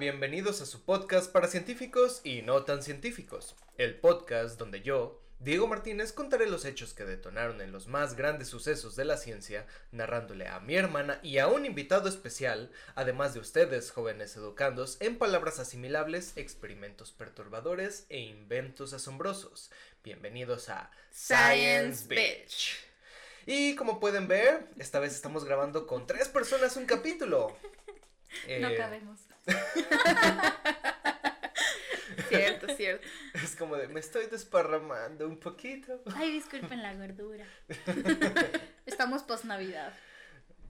bienvenidos a su podcast para científicos y no tan científicos, el podcast donde yo, Diego Martínez, contaré los hechos que detonaron en los más grandes sucesos de la ciencia, narrándole a mi hermana y a un invitado especial, además de ustedes, jóvenes educandos, en palabras asimilables, experimentos perturbadores e inventos asombrosos. Bienvenidos a Science Bitch. Y como pueden ver, esta vez estamos grabando con tres personas un capítulo. No Eh, cabemos. cierto, cierto. Es como de, me estoy desparramando un poquito. Ay, disculpen la gordura. Estamos post Navidad.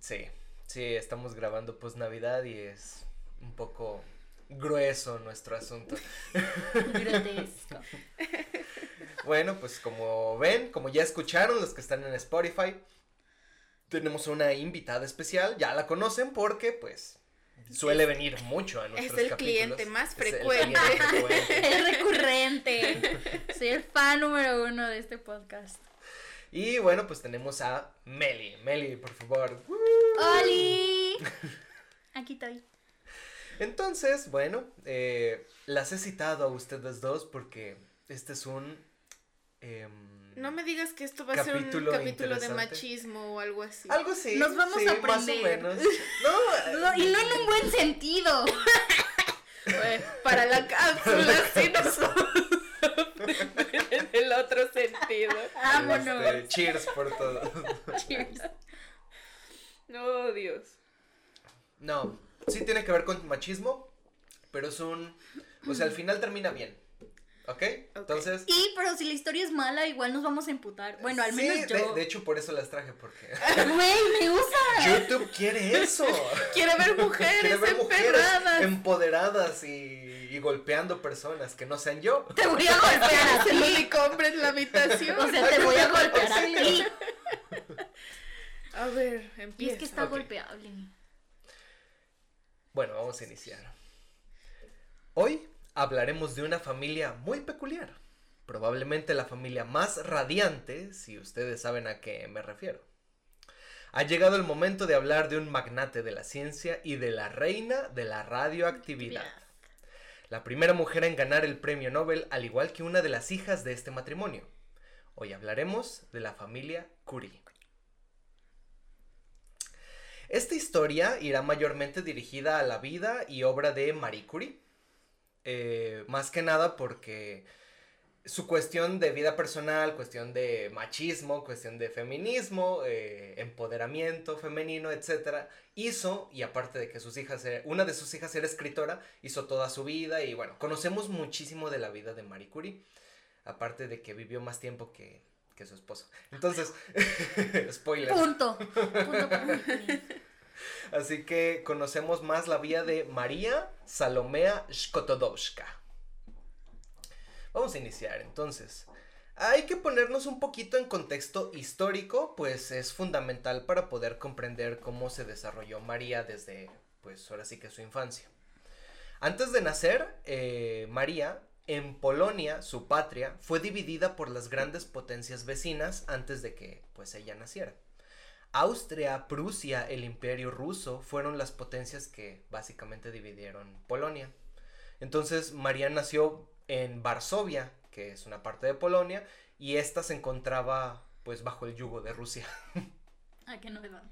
Sí, sí, estamos grabando post Navidad y es un poco grueso nuestro asunto. Grotesco. Bueno, pues como ven, como ya escucharon los que están en Spotify, tenemos una invitada especial, ya la conocen porque pues suele venir mucho a nuestros el capítulos. cliente más Es el frecuente. Es recurrente. Soy el fan número uno de este podcast. Y bueno, pues tenemos a Meli. Meli, por favor. ¡Oli! Aquí estoy. Entonces, bueno, eh, las he citado a ustedes dos porque este es un... em, No me digas que esto va a ser un Capítulo capítulo de machismo o algo así. Algo así. Nos vamos sí, a Más o aprender. menos. No, No, y no en un buen sentido. Bueno, para la cápsula sí nosotros. en el otro sentido. Vámonos. este, cheers por todo. Cheers. No, Dios. No, sí tiene que ver con machismo, pero es un... O sea, al final termina bien. ¿Ok? Entonces... Y, pero si la historia es mala, igual nos vamos a emputar. Bueno, al sí, menos de- yo. De, hecho, por eso las traje, porque Güey, me usa. YouTube quiere eso. Quiere ver mujeres Quiere ver mujeres emperradas. empoderadas y, y golpeando personas que no sean yo. Te voy a golpear a ti. hombre en la habitación. O sea, te voy a golpear a ti. A ver, Y empieza. es que está golpeable. Bueno, vamos a iniciar. Hoy hablaremos de una familia muy peculiar. Probablemente la familia más radiante, si ustedes saben a qué me refiero. Ha llegado el momento de hablar de un magnate de la ciencia y de la reina de la radioactividad. La primera mujer en ganar el premio Nobel, al igual que una de las hijas de este matrimonio. Hoy hablaremos de la familia Curie. Esta historia irá mayormente dirigida a la vida y obra de Marie Curie. Eh, más que nada porque su cuestión de vida personal, cuestión de machismo, cuestión de feminismo, eh, empoderamiento femenino, etcétera, hizo, y aparte de que sus hijas, era- una de sus hijas era escritora, hizo toda su vida y bueno, conocemos muchísimo de la vida de Marie Curie, aparte de que vivió más tiempo que, que su esposo. Entonces, spoiler. Punto. Punto. Así que conocemos más la vida de María Salomea Skotodowska. Vamos a iniciar entonces. Hay que ponernos un poquito en contexto histórico, pues es fundamental para poder comprender cómo se desarrolló María desde, pues ahora sí que su infancia. Antes de nacer, eh, María, en Polonia, su patria, fue dividida por las grandes potencias vecinas antes de que, pues, ella naciera. Austria, Prusia, el Imperio Ruso fueron las potencias que básicamente dividieron Polonia. Entonces María nació en Varsovia, que es una parte de Polonia, y esta se encontraba pues bajo el yugo de Rusia. Ah, qué novedad.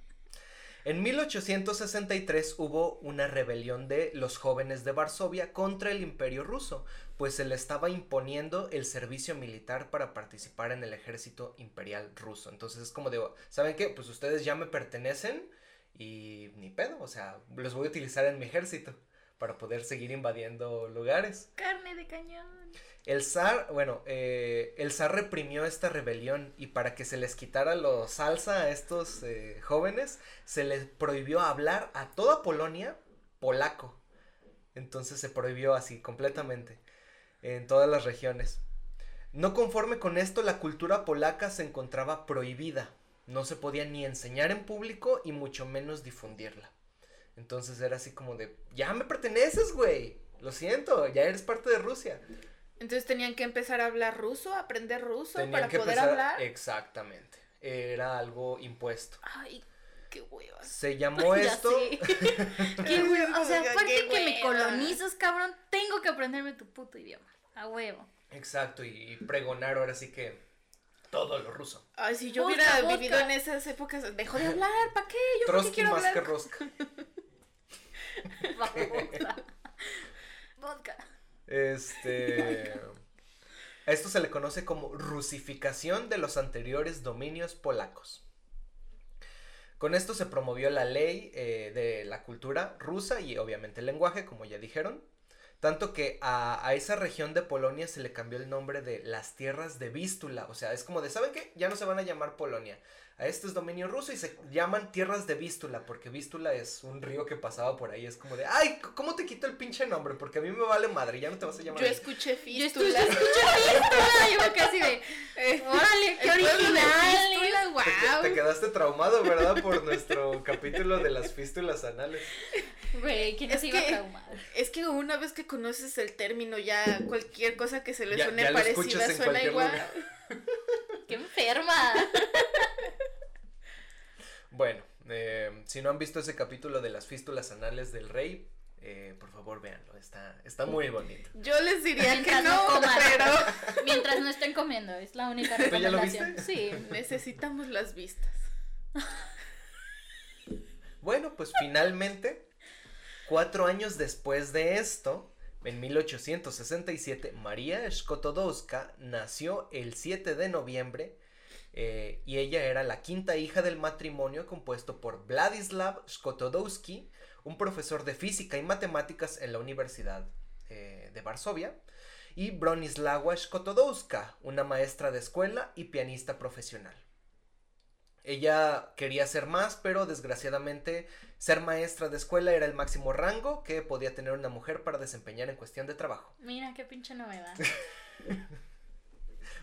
En 1863 hubo una rebelión de los jóvenes de Varsovia contra el imperio ruso, pues se le estaba imponiendo el servicio militar para participar en el ejército imperial ruso. Entonces es como de, ¿saben qué? Pues ustedes ya me pertenecen y ni pedo, o sea, los voy a utilizar en mi ejército para poder seguir invadiendo lugares. Carne de cañón. El zar, bueno, eh, el zar reprimió esta rebelión y para que se les quitara lo salsa a estos eh, jóvenes, se les prohibió hablar a toda Polonia polaco. Entonces se prohibió así completamente en todas las regiones. No conforme con esto, la cultura polaca se encontraba prohibida. No se podía ni enseñar en público y mucho menos difundirla. Entonces era así como de, ya me perteneces, güey. Lo siento, ya eres parte de Rusia. Entonces tenían que empezar a hablar ruso, aprender ruso Tenían para poder empezar- hablar. Exactamente. Era algo impuesto. Ay, Qué hueva. Se llamó Ya esto. Qué huevo. O sea, aparte que me hueva. colonizas, cabrón, tengo que aprenderme tu puto idioma. A huevo. Exacto, y pregonar ahora sí que todo lo ruso. Ay, si yo Vodka, hubiera vodka. vivido en esas épocas, dejo de hablar, ¿para qué? Yo Trotsky quiero más que rosca. Vodka. Vodka. Este. A esto se le conoce como rusificación de los anteriores dominios polacos. Con esto se promovió la ley eh, de la cultura rusa y obviamente el lenguaje, como ya dijeron. Tanto que a, a esa región de Polonia se le cambió el nombre de las tierras de Vístula. O sea, es como de, ¿saben qué? Ya no se van a llamar Polonia. A esto es dominio ruso y se llaman tierras de Vístula, porque Vístula es un río que pasaba por ahí. Es como de, ay, ¿cómo te quito el pinche nombre? Porque a mí me vale madre, ya no te vas a llamar. Yo así". escuché Yo estoy fístula. Yo casi de. Eh, Órale, qué original. fístula, Te, guau. te quedaste traumado, ¿verdad? Por nuestro capítulo de las fístulas anales. Güey, ¿quién Es se iba que- traumar? Es que una vez que conoces el término, ya cualquier cosa que se le Ya- suene ya parecida suena igual. lugar. ¡Qué enferma! Bueno, eh, si no han visto ese capítulo de las fístulas anales del rey, eh, por favor véanlo, está, está muy bonito. Yo les diría que Mientras no no, coman. pero Mientras no estén comiendo, es la única ¿Tú ya lo recomendación. viste? Sí. necesitamos las vistas. Bueno, pues finalmente, cuatro años después de esto, en 1867, María Skotodowska nació el 7 de noviembre eh, y ella era la quinta hija del matrimonio compuesto por Vladislav Skotodowski, un profesor de física y matemáticas en la Universidad eh, de Varsovia, y Bronislawa Skotodowska, una maestra de escuela y pianista profesional. Ella quería ser más, pero desgraciadamente ser maestra de escuela era el máximo rango que podía tener una mujer para desempeñar en cuestión de trabajo. Mira qué pinche novedad.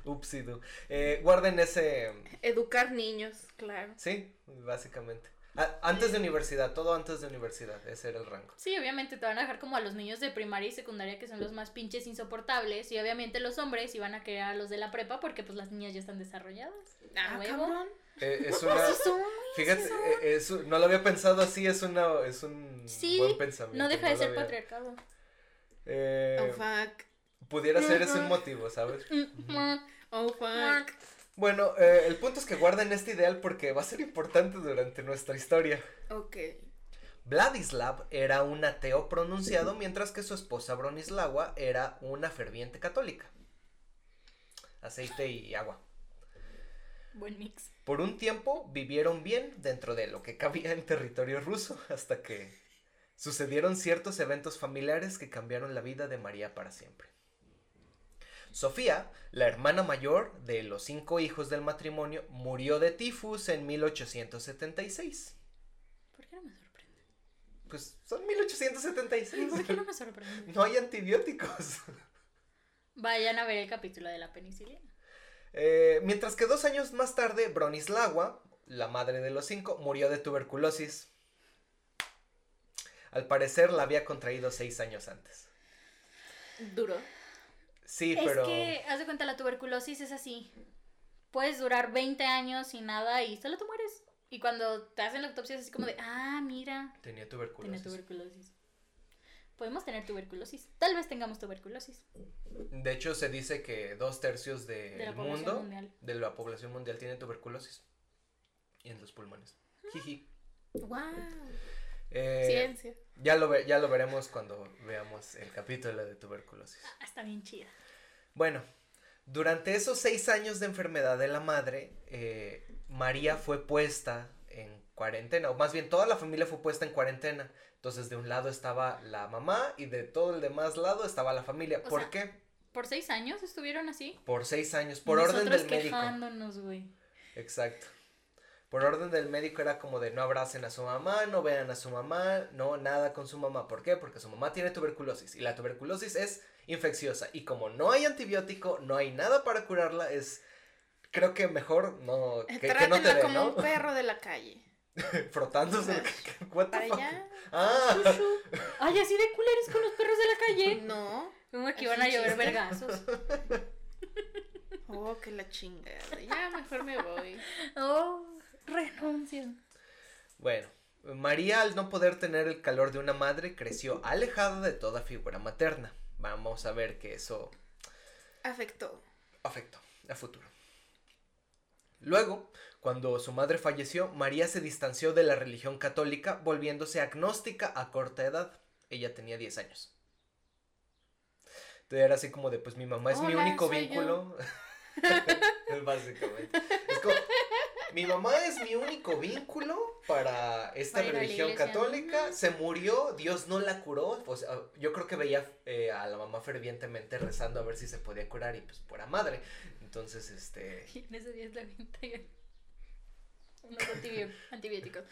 Upsidu. Eh, guarden ese. Educar niños, claro. Sí, básicamente. A- antes de universidad, todo antes de universidad, ese era el rango. Sí, obviamente te van a dejar como a los niños de primaria y secundaria que son los más pinches insoportables y obviamente los hombres iban a querer a los de la prepa porque pues las niñas ya están desarrolladas. Ah, cabrón. Eh, es una. Son, Fíjate, son. eh, es un- no lo había pensado así, es una es un Sí, buen pensamiento. No deja de ser había- patriarcado. Eh, Oh, fuck. pudiera ser ese un motivo, ¿sabes? Mm, Oh, fuck. Bueno, eh, el punto es que guarden este ideal porque va a ser importante durante nuestra historia. Ok. Vladislav era un ateo pronunciado mientras que su esposa Bronislawa era una ferviente católica. Aceite y agua. Buen mix. Por un tiempo vivieron bien dentro de lo que cabía en territorio ruso hasta que sucedieron ciertos eventos familiares que cambiaron la vida de María para siempre. Sofía, la hermana mayor de los cinco hijos del matrimonio, murió de tifus en 1876. ¿Por qué no me sorprende? Pues son 1876. ¿Por qué no me sorprende? No hay antibióticos. Vayan a ver el capítulo de la penicilina. Eh, mientras que dos años más tarde, Bronislawa, la madre de los cinco, murió de tuberculosis. Al parecer la había contraído seis años antes. Duro. Sí, es pero que, haz de cuenta, la tuberculosis es así. Puedes durar 20 años sin nada y solo te mueres. Y cuando te hacen la autopsia es así como de, ah, mira, tenía tuberculosis. tuberculosis. Podemos tener tuberculosis. Tal vez tengamos tuberculosis. De hecho, se dice que dos tercios del De mundo, mundial. de la población mundial, tiene tuberculosis. Y en los pulmones. Jiji. Wow. Eh, Ciencia. Ya, lo ve- ya lo veremos cuando veamos el capítulo de tuberculosis. Ah, está bien chida. Bueno, durante esos seis años de enfermedad de la madre, eh, María fue puesta en cuarentena, o más bien toda la familia fue puesta en cuarentena. Entonces de un lado estaba la mamá y de todo el demás lado estaba la familia. O ¿Por sea, qué? ¿Por seis años estuvieron así? Por seis años, por orden del médico. güey. Exacto. Por orden del médico era como de no abracen a su mamá, no vean a su mamá, no nada con su mamá. ¿Por qué? Porque su mamá tiene tuberculosis y la tuberculosis es infecciosa y como no hay antibiótico, no hay nada para curarla, es creo que mejor no que, que no te dé, como ¿no? un perro de la calle. Frotándose. what the Para fuck? allá. Ah. Ay, así de culeros con los perros de la calle. No. Como que iban a llover vergazos. Oh, que la chingada. Ya mejor me voy. Oh, renuncio. Bueno, María al no poder tener el calor de una madre creció alejada de toda figura materna. Vamos a ver que eso Afectó. afectó a futuro. Luego, cuando su madre falleció, María se distanció de la religión católica, volviéndose agnóstica a corta edad. Ella tenía 10 años. Entonces era así como de, pues mi mamá es mi único vínculo. Básicamente. Es como, mi mamá es mi único vínculo para esta Para religión católica. Se murió, Dios no la curó. Pues, yo creo que veía eh, a la mamá fervientemente rezando a ver si se podía curar y pues pura madre. Entonces, este... Y en ese día es la venta y unos antibi- antibióticos.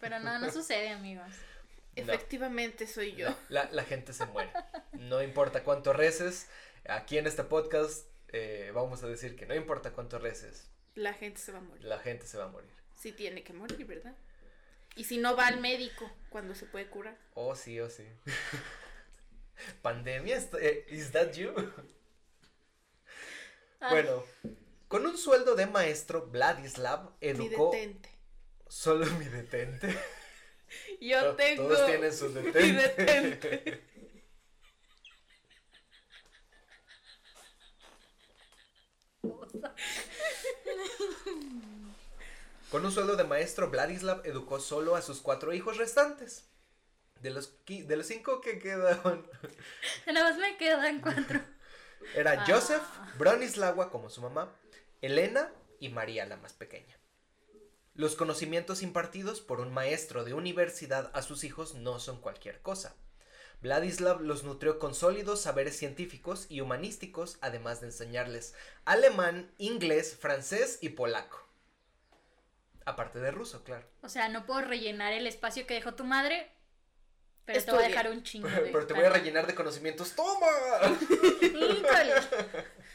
Pero no, no sucede, amigos. no. Efectivamente soy yo. La, la gente se muere. No importa cuánto reces. Aquí en este podcast eh, vamos a decir que no importa cuánto reces, La gente se va a morir. la gente se va a morir. Sí tiene que morir, ¿verdad? Y si no va al médico cuando se puede curar. Oh, sí, oh, sí. Pandemia, ¿Est- eh, ¿is that you? Ah, Bueno, con un sueldo de maestro, Vladislav Mi educó detente. solo mi detente. Yo tengo. Todos tienen su mi detente. Con un sueldo de maestro, Vladislav educó solo a sus cuatro hijos restantes. De los, de los cinco que quedaban, Nada más me quedan cuatro. era Ah. Joseph, Bronislawa como su mamá, Elena y María la más pequeña. Los conocimientos impartidos por un maestro de universidad a sus hijos no son cualquier cosa. Vladislav los nutrió con sólidos saberes científicos y humanísticos, además de enseñarles alemán, inglés, francés y polaco. Aparte de ruso, claro. O sea, no puedo rellenar el espacio que dejó tu madre, pero te voy a dejar un chingo de. Pero te voy a rellenar de conocimientos. ¡Toma!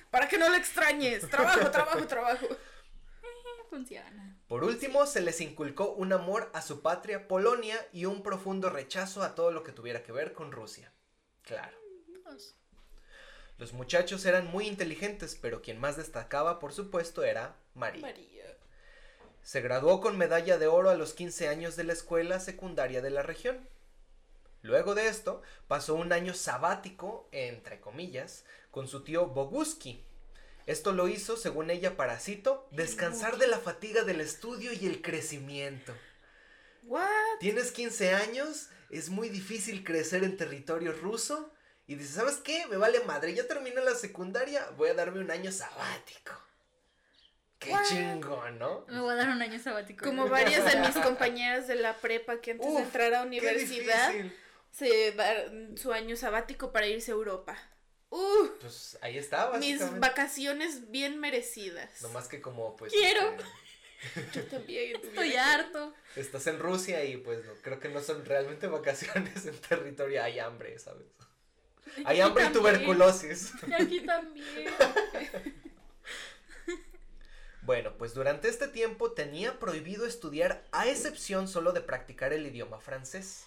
Para que no lo extrañes. Trabajo, trabajo, trabajo. funciona. Por último, se les inculcó un amor a su patria, Polonia, y un profundo rechazo a todo lo que tuviera que ver con Rusia. Claro. Los muchachos eran muy inteligentes, pero quien más destacaba, por supuesto, era María. María. Se graduó con medalla de oro a los 15 años de la escuela secundaria de la región. Luego de esto, pasó un año sabático, entre comillas, con su tío Boguski. Esto lo hizo, según ella, para, cito, descansar de la fatiga del estudio y el crecimiento. What? Tienes 15 años, es muy difícil crecer en territorio ruso. Y dices, ¿sabes qué? Me vale madre, ya terminé la secundaria, voy a darme un año sabático. Qué What? chingón, ¿no? Me voy a dar un año sabático. Como varias de mis compañeras de la prepa que antes Uf, de entrar a universidad se su año sabático para irse a Europa. Uh, Pues ahí está, mis vacaciones bien merecidas. No más que como, pues. Quiero. este, Yo también. Estoy harto. estás en Rusia y pues no, creo que no son realmente vacaciones en territorio, hay hambre, ¿sabes? Hay hambre y tuberculosis. Y aquí también. Bueno, pues durante este tiempo tenía prohibido estudiar a excepción solo de practicar el idioma francés.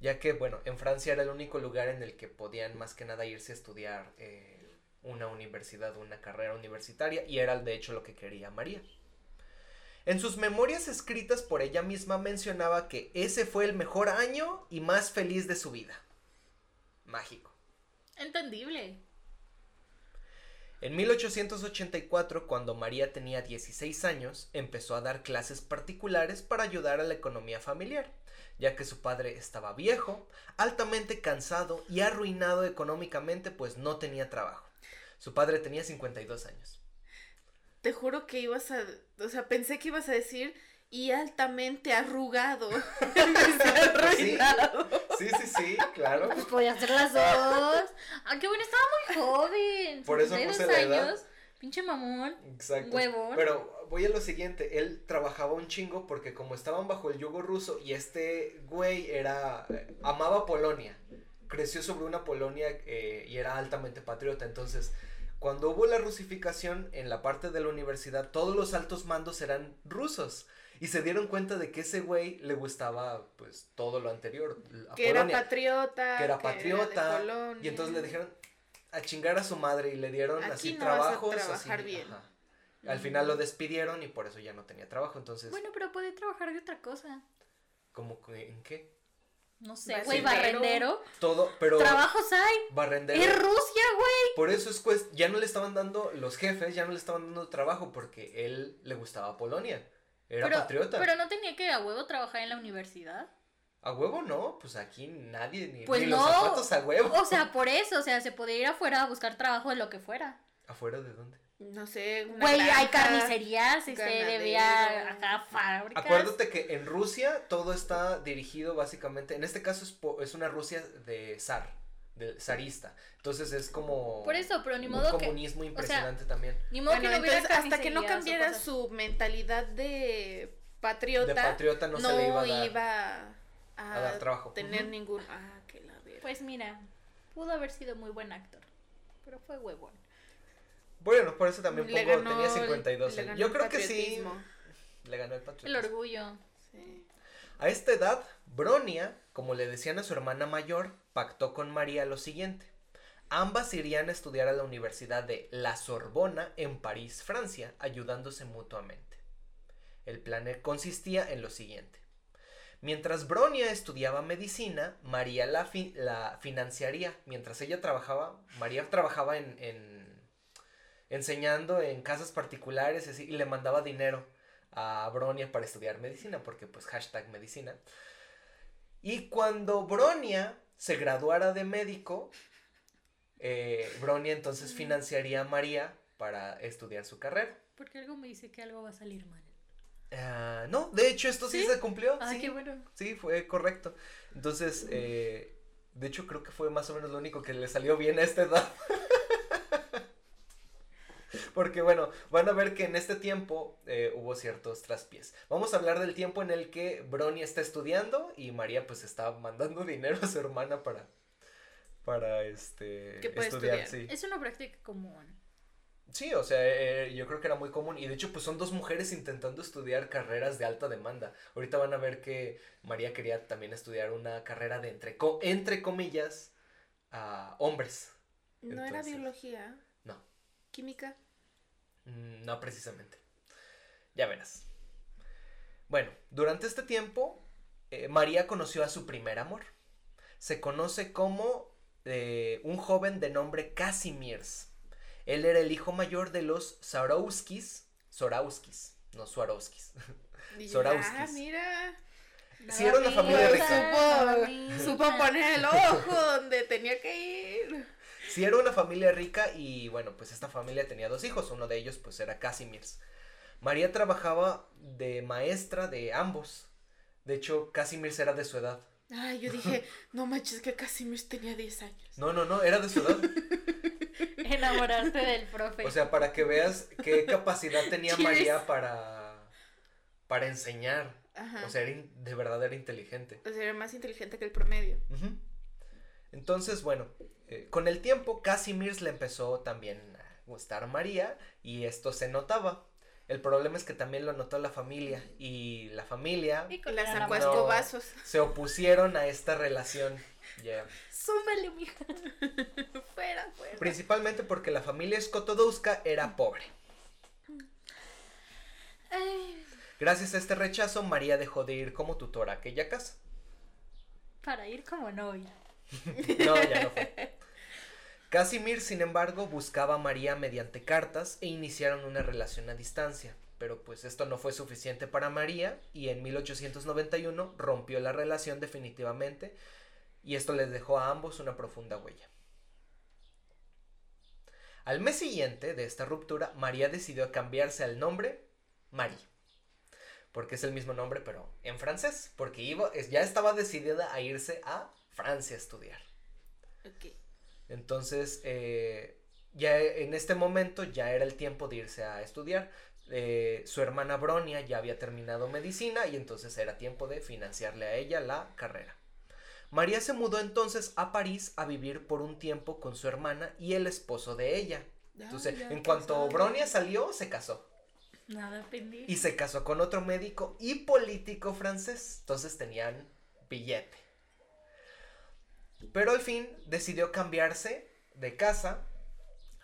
Ya que, bueno, en Francia era el único lugar en el que podían más que nada irse a estudiar eh, una universidad, una carrera universitaria, y era de hecho lo que quería María. En sus memorias escritas por ella misma mencionaba que ese fue el mejor año y más feliz de su vida. Mágico. Entendible. En 1884, cuando María tenía 16 años, empezó a dar clases particulares para ayudar a la economía familiar, ya que su padre estaba viejo, altamente cansado y arruinado económicamente, pues no tenía trabajo. Su padre tenía 52 años. Te juro que ibas a, o sea, pensé que ibas a decir y altamente arrugado. Arruinado. Sí, sí, sí, claro. Pues podía hacer las dos. Ah, qué bueno, estaba muy joven. Por eso 52 puse la edad. años. Pinche mamón. Exacto. Huevón. Pero voy a lo siguiente, él trabajaba un chingo porque como estaban bajo el yugo ruso y este güey era eh, amaba Polonia, creció sobre una Polonia eh, y era altamente patriota, entonces cuando hubo la rusificación en la parte de la universidad, todos los altos mandos eran rusos y se dieron cuenta de que ese güey le gustaba pues todo lo anterior, a Que era patriota. que era patriota y entonces le dijeron a chingar a su madre y le dieron Aquí así no vas a trabajos trabajar así, bien. ajá. Al final lo despidieron y por eso ya no tenía trabajo, entonces, Bueno, pero puede trabajar de otra cosa. ¿cómo que- en qué? No sé, güey, barrendero. Todo, pero Trabajos hay. barrendero. Es Rusia, güey. Por eso es cues- ya no le estaban dando, los jefes ya no le estaban dando trabajo porque él le gustaba Polonia. Era Pero, patriota. pero no tenía que a huevo trabajar en la universidad. A huevo no, pues aquí nadie, ni, Pues ni no. los zapatos a huevo. O sea, por eso, o sea, se podía ir afuera a buscar trabajo de lo que fuera. ¿Afuera de dónde? No sé, una Güey, hay carnicerías, este, ganadero. debía acá fábricas. Acuérdate que en Rusia todo está dirigido básicamente, en este caso es, po- es una Rusia de zar, del zarista. Entonces es como Por eso, pero ni un que comunismo impresionante también. ni modo Bueno, que no hubiera entonces, hasta que no cambiara su mentalidad de patriota, De patriota no, se le iba a dar. iba a, a dar trabajo. tener ningún ah, que la verga. Pues mira, pudo haber sido muy buen actor, pero fue huevón. Bueno, por eso también Le pongo, ganó tenía el- 52 le años. ganó Yo el creo que sí, le ganó el El patriotismo. orgullo. Sí. A esta edad, Bronia, como le decían a su hermana mayor, pactó con María lo siguiente. Ambas irían a estudiar a la Universidad de La Sorbona en París, Francia, ayudándose mutuamente. El plan consistía en lo siguiente. Mientras Bronia estudiaba medicina, María la, fi- la financiaría. Mientras ella trabajaba, María trabajaba en, en- enseñando en casas particulares y le mandaba dinero a Bronia para estudiar medicina, porque pues hashtag medicina. Y cuando Bronia se graduara de médico, eh, Bronia entonces financiaría a María para estudiar su carrera. Porque algo me dice que algo va a salir mal. Ah, no, de hecho esto sí, ¿Sí? se cumplió. Ah, sí, qué bueno. sí, fue correcto. Entonces, eh, de hecho creo que fue más o menos lo único que le salió bien a esta edad. Porque bueno, van a ver que en este tiempo eh, hubo ciertos traspiés. Vamos a hablar del tiempo en el que Brony está estudiando y María pues está mandando dinero a su hermana para, para este, Que puede estudiar. estudiar. Sí. Es una práctica común. Sí, o sea, eh, yo creo que era muy común. Y de hecho, pues son dos mujeres intentando estudiar carreras de alta demanda. Ahorita van a ver que María quería también estudiar una carrera de entre, co- entre comillas, a hombres. No era biología. No. Química. Mm, No precisamente. Ya verás. Bueno, durante este tiempo, eh, María conoció a su primer amor. Se conoce como eh, un joven de nombre Casimirs. Él era el hijo mayor de los Sarowskis. Sorauskis, no yo, Sorauskis. Ah, mira. Sí, era una familia rica. Supo poner el ojo donde tenía que ir. Sí, era una familia rica y bueno, pues esta familia tenía dos hijos. Uno de ellos pues era Casimirs. María trabajaba de maestra de ambos. De hecho, Casimirs era de su edad. Ay, yo dije, no manches que Casimir tenía 10 años. No, no, no, era de su edad. Enamorarte del profe. O sea, para que veas qué capacidad tenía. María para, para enseñar. Ajá. O sea, era in- de verdad era inteligente. O sea, era más inteligente que el promedio. Ujú. Entonces, bueno, eh, con el tiempo Casimirs le empezó también a gustar a María y esto se notaba. El problema es que también lo notó la familia y la familia Y con la la sacó a No. escobazos. se opusieron a esta relación. Ya. Súmele, mija. Fuera, fuera. Principalmente porque la familia Skotodouska era pobre. Ay, Gracias a este rechazo, María dejó de ir como tutora a aquella casa. para ir como novia. No, ya no fue. Casimir, sin embargo, buscaba a María mediante cartas e iniciaron una relación a distancia. Pero pues esto no fue suficiente para María y en 1891 rompió la relación definitivamente y esto les dejó a ambos una profunda huella. Al mes siguiente de esta ruptura, María decidió cambiarse al nombre Marie. Porque es el mismo nombre, pero en francés. Porque ya estaba decidida a irse a Francia a estudiar. Ok. Entonces, eh, ya en este momento ya era el tiempo de irse a estudiar. Eh, su hermana Bronia ya había terminado medicina y entonces era tiempo de financiarle a ella la carrera. María se mudó entonces a París a vivir por un tiempo con su hermana y el esposo de ella. Entonces, ya en cuanto casado. Bronia salió, se casó. Nada pendiente. Y se casó con otro médico y político francés. Entonces tenían billete. Pero al fin decidió cambiarse de casa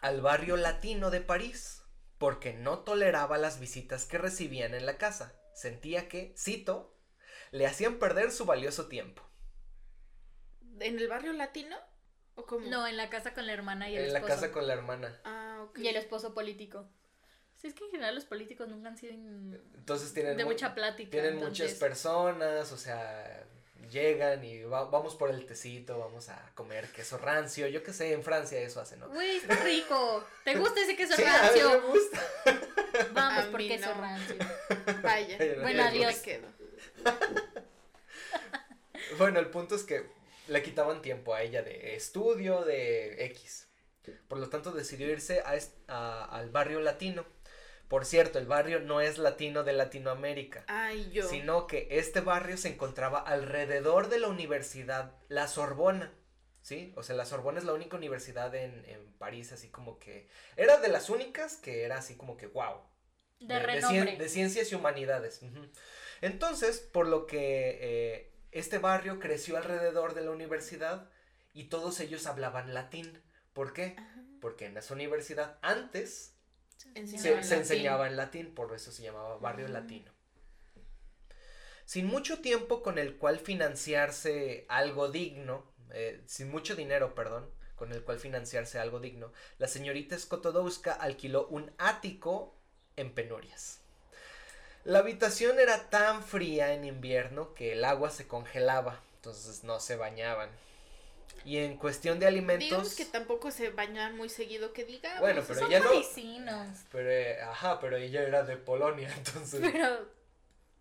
al barrio latino de París. porque no toleraba las visitas que recibían en la casa. Sentía que, cito, le hacían perder su valioso tiempo. ¿En el barrio latino? ¿O cómo? No, en la casa con la hermana y el En la esposo. casa con la hermana. Ah, ok. Y el esposo político. Sí, es que en general los políticos nunca han sido in- Entonces tienen, de mu- mucha plática. tienen entonces- muchas personas, o sea, llegan y va- vamos por el tecito, vamos a comer queso rancio. Yo qué sé, en Francia eso hacen, ¿no? Güey, está rico. ¿Te gusta ese queso Sí, a mí rancio? me gusta. Vamos A por queso no. rancio. Vaya. Bueno, adiós. quedo. Bueno, el punto es que le quitaban tiempo a ella de estudio, de X. Por lo tanto, decidió irse a a- al barrio latino. Por cierto, el barrio no es latino de Latinoamérica, Ay, yo. sino que este barrio se encontraba alrededor de la universidad La Sorbona. ¿Sí? O sea, la Sorbona es la única universidad en, en París, así como que... Era de las únicas que era así como que, wow, De, renombre. de ciencias y humanidades. Entonces, por lo que eh, este barrio creció alrededor de la universidad y todos ellos hablaban latín. ¿Por qué? Ajá. Porque en esa universidad antes Se, se latín. enseñaba en latín, por eso se llamaba barrio Ah. latino. Sin mucho tiempo con el cual financiarse algo digno, eh, sin mucho dinero, perdón, con el cual financiarse algo digno, la señorita Skotodowska alquiló un ático en penurias. La habitación era tan fría en invierno que el agua se congelaba, entonces no se bañaban. Y en cuestión de alimentos... Digamos que tampoco se bañan muy seguido que digamos. Bueno, pero Son ya no-. Pero, eh, ajá, pero ella era de Polonia, entonces... Pero,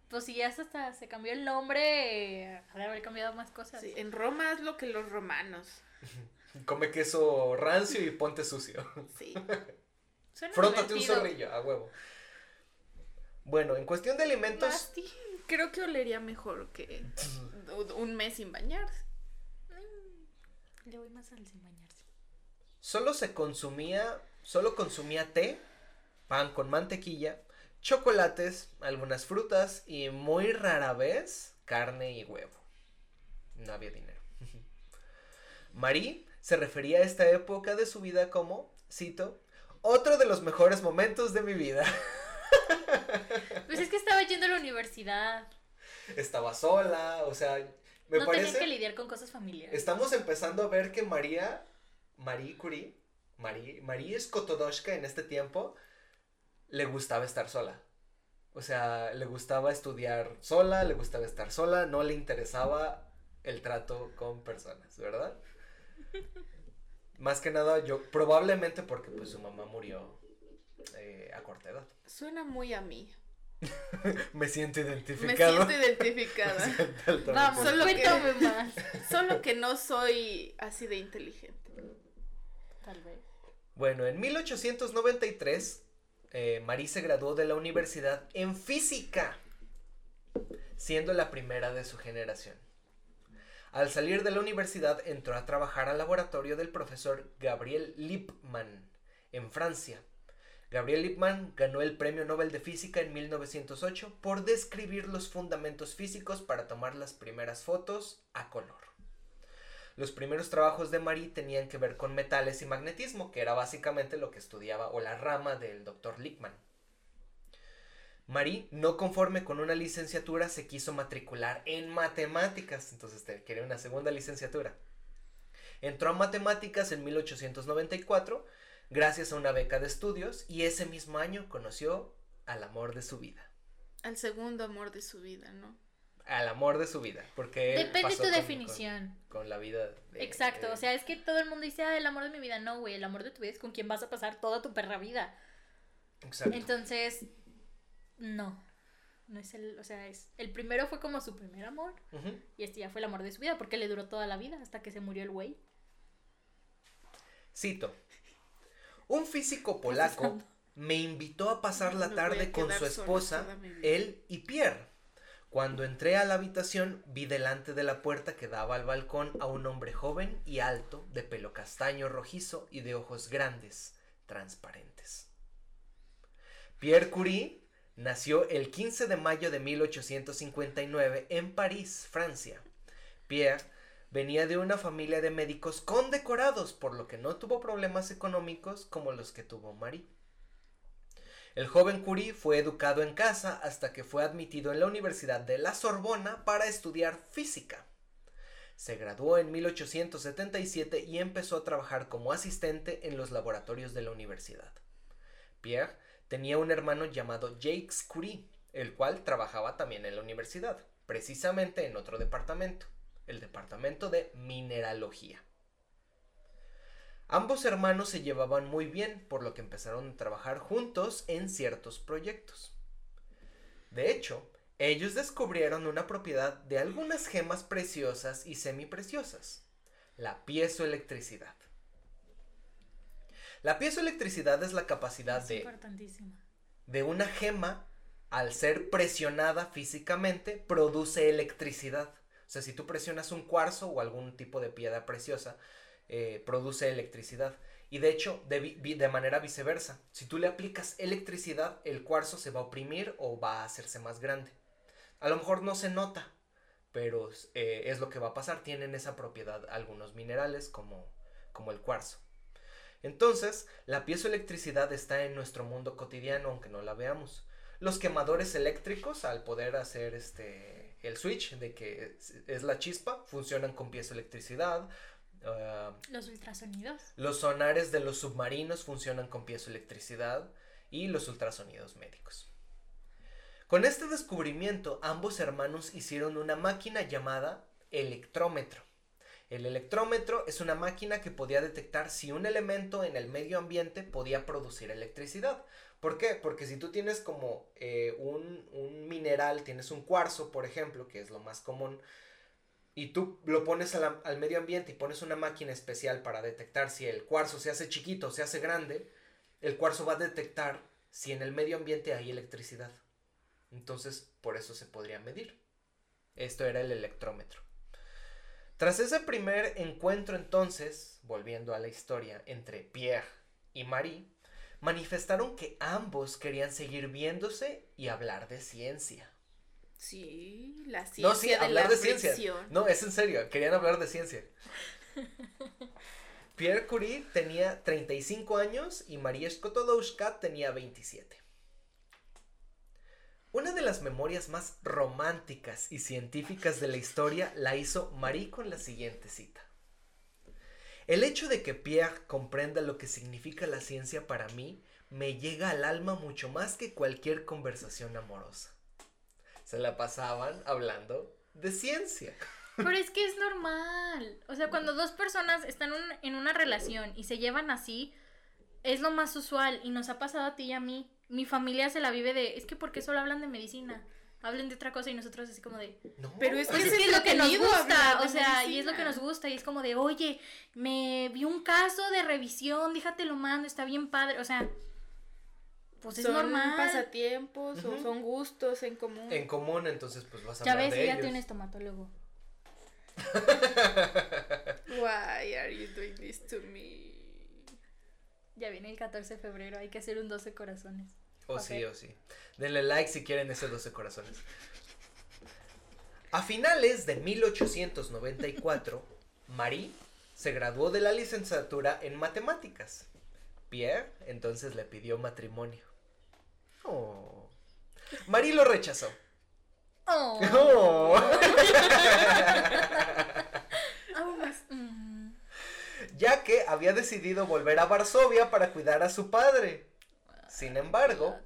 pues si ya hasta se cambió el nombre, ha de haber cambiado más cosas. Sí, en Roma es lo que los romanos. Come queso rancio y ponte sucio. Sí. Suena Frótate un zorrillo, a huevo. Bueno, en cuestión de alimentos... Masti, creo que olería mejor que un mes sin bañarse. Le voy más al sin bañarse. Solo se consumía, solo consumía té, pan con mantequilla, chocolates, algunas frutas y muy rara vez carne y huevo. No había dinero. Marie se refería a esta época de su vida como, cito, otro de los mejores momentos de mi vida. Pues es que estaba yendo a la universidad. Estaba sola, o sea, me no parece... que lidiar con cosas familiares. Estamos empezando a ver que María, Marie Curie, Marie, Marie Skotodowska en este tiempo, le gustaba estar sola. O sea, le gustaba estudiar sola, le gustaba estar sola, no le interesaba el trato con personas, ¿verdad? Más que nada, yo, probablemente porque pues su mamá murió eh, a corta edad. Suena muy a mí. Me siento Me identificado. siento identificada. Altamente. Vamos, Solo que- cuéntame más. Solo que no soy así de inteligente. Tal vez. Bueno, en 1893, eh, Marie se graduó de la universidad en física, siendo la primera de su generación. Al salir de la universidad entró a trabajar al laboratorio del profesor Gabriel Lippmann en Francia. Gabriel Lippmann ganó el Premio Nobel de Física en 1908 por describir los fundamentos físicos para tomar las primeras fotos a color. Los primeros trabajos de Marie tenían que ver con metales y magnetismo, que era básicamente lo que estudiaba o la rama del doctor Lippmann. Marie, no conforme con una licenciatura, se quiso matricular en matemáticas, entonces quería una segunda licenciatura. Entró a matemáticas en 1894 gracias a una beca de estudios y ese mismo año conoció al amor de su vida. Al segundo amor de su vida, ¿no? Al amor de su vida, porque... Depende pasó tu con- definición. Con, con la vida de... Exacto, de- o sea, es que todo el mundo dice, ah, el amor de mi vida. No, güey, el amor de tu vida es con quien vas a pasar toda tu perra vida. Exacto. Entonces, no. No es el, o sea, es. El primero fue como su primer amor. Y este ya fue el amor de su vida, porque le duró toda la vida hasta que se murió el güey. Cito. Un físico polaco me invitó a pasar la tarde con su esposa, él y Pierre. Cuando entré a la habitación, vi delante de la puerta que daba al balcón a un hombre joven y alto, de pelo castaño rojizo y de ojos grandes, transparentes. Pierre Curie nació el 15 de mayo de 1859 en París, Francia. Pierre venía de una familia de médicos condecorados, por lo que no tuvo problemas económicos como los que tuvo Marie. El joven Curie fue educado en casa hasta que fue admitido en la Universidad de la Sorbona para estudiar física. Se graduó en 1877 y empezó a trabajar como asistente en los laboratorios de la universidad. Pierre tenía un hermano llamado Jacques Curie, el cual trabajaba también en la universidad, precisamente en otro departamento, el departamento de mineralogía. Ambos hermanos se llevaban muy bien, por lo que empezaron a trabajar juntos en ciertos proyectos. De hecho, ellos descubrieron una propiedad de algunas gemas preciosas y semipreciosas, la piezoelectricidad. La piezoelectricidad es la capacidad Es de, de una gema, al ser presionada físicamente, produce electricidad. O sea, si tú presionas un cuarzo o algún tipo de piedra preciosa, eh, produce electricidad. Y de hecho, de, de manera viceversa. Si tú le aplicas electricidad, el cuarzo se va a oprimir o va a hacerse más grande. A lo mejor no se nota, pero eh, es lo que va a pasar. Tienen esa propiedad algunos minerales como, como el cuarzo. Entonces, la piezoelectricidad está en nuestro mundo cotidiano, aunque no la veamos. Los quemadores eléctricos, al poder hacer este el switch de que es, es la chispa, funcionan con piezoelectricidad. Ah, Los ultrasonidos. los sonares de los submarinos funcionan con piezoelectricidad y los ultrasonidos médicos. Con este descubrimiento, ambos hermanos hicieron una máquina llamada electrómetro. El electrómetro es una máquina que podía detectar si un elemento en el medio ambiente podía producir electricidad. ¿Por qué? Porque si tú tienes como eh, un, un mineral, tienes un cuarzo, por ejemplo, que es lo más común, y tú lo pones al medio ambiente y pones una máquina especial para detectar si el cuarzo se hace chiquito o se hace grande, el cuarzo va a detectar si en el medio ambiente hay electricidad. Entonces, por eso se podría medir. Esto era el electrómetro. Tras ese primer encuentro entonces, volviendo a la historia entre Pierre y Marie, manifestaron que ambos querían seguir viéndose y hablar de ciencia. Sí, la ciencia No, sí, de hablar la de ciencia. No, es en serio, querían hablar de ciencia. Pierre Curie tenía 35 años y María Skłodowska tenía 27. Una de las memorias más románticas y científicas de la historia la hizo Marie con la siguiente cita. El hecho de que Pierre comprenda lo que significa la ciencia para mí me llega al alma mucho más que cualquier conversación amorosa. Se la pasaban hablando de ciencia. Pero es que es normal. O sea, cuando dos personas están en una relación y se llevan así, es lo más usual. Y nos ha pasado a ti y a mí. Mi familia se la vive de, es que ¿por qué solo hablan de medicina? Hablen de otra cosa y nosotros así como de... No, Pero es que es es que es lo que nos gusta, o sea, y es lo que nos gusta, y es como de, oye, me vi un caso de revisión, déjate lo mando, está bien padre, o sea, pues es son normal. pasatiempos o son gustos en común. en común, entonces pues vas a Ya hablar ves, de fíjate ellos. un estomatólogo. Why are you doing this to me? Ya viene el 14 de febrero, hay que hacer un 12 corazones. O Ok. sí, o sí. Denle like si quieren ese 12 corazones. A finales de 1894, Marie se graduó de la licenciatura en matemáticas. Pierre entonces le pidió matrimonio. Oh. Marie lo rechazó. Oh. Oh. Mm. ya que había decidido volver a Varsovia para cuidar a su padre. Sin embargo,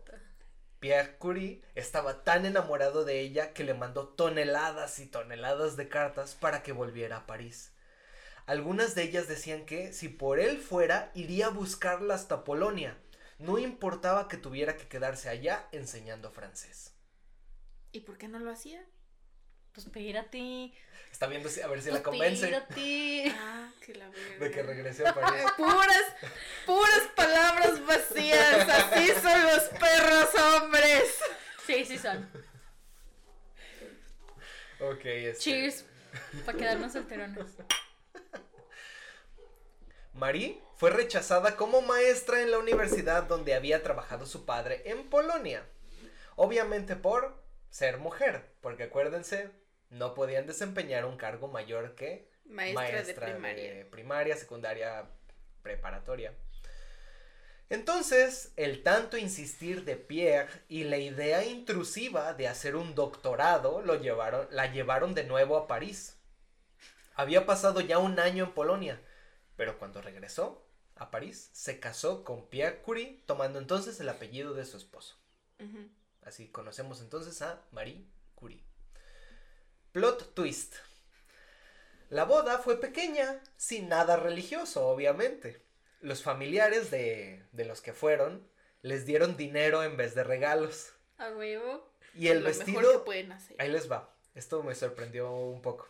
Pierre Curie estaba tan enamorado de ella que le mandó toneladas y toneladas de cartas para que volviera a París. Algunas de ellas decían que si por él fuera iría a buscarla hasta Polonia. No importaba que tuviera que quedarse allá enseñando francés. ¿Y por qué no lo hacía? Pues espérate. Está viendo si- a ver si la Pues convence espérate. Ah, que la verga. de que regrese a París. Puras, puras palabras vacías. Así son los perros hombres. Sí, sí son. Ok, este, Cheers. Para quedarnos solterones. Marie fue rechazada como maestra en la universidad donde había trabajado su padre en Polonia. Obviamente por ser mujer, porque acuérdense, no podían desempeñar un cargo mayor que Maestra, maestra de primaria. de primaria, secundaria, preparatoria. Entonces, el tanto insistir de Pierre y la idea intrusiva de hacer un doctorado lo llevaron, la llevaron de nuevo a París. Había pasado ya un año en Polonia, pero cuando regresó a París, se casó con Pierre Curie, tomando entonces el apellido de su esposo. Así conocemos entonces a Marie Curie. Plot twist. La boda fue pequeña, sin nada religioso, obviamente. Los familiares de, de los que fueron les dieron dinero en vez de regalos. A huevo. Y el Lo mejor vestido... que pueden hacer. Ahí les va. Esto me sorprendió un poco.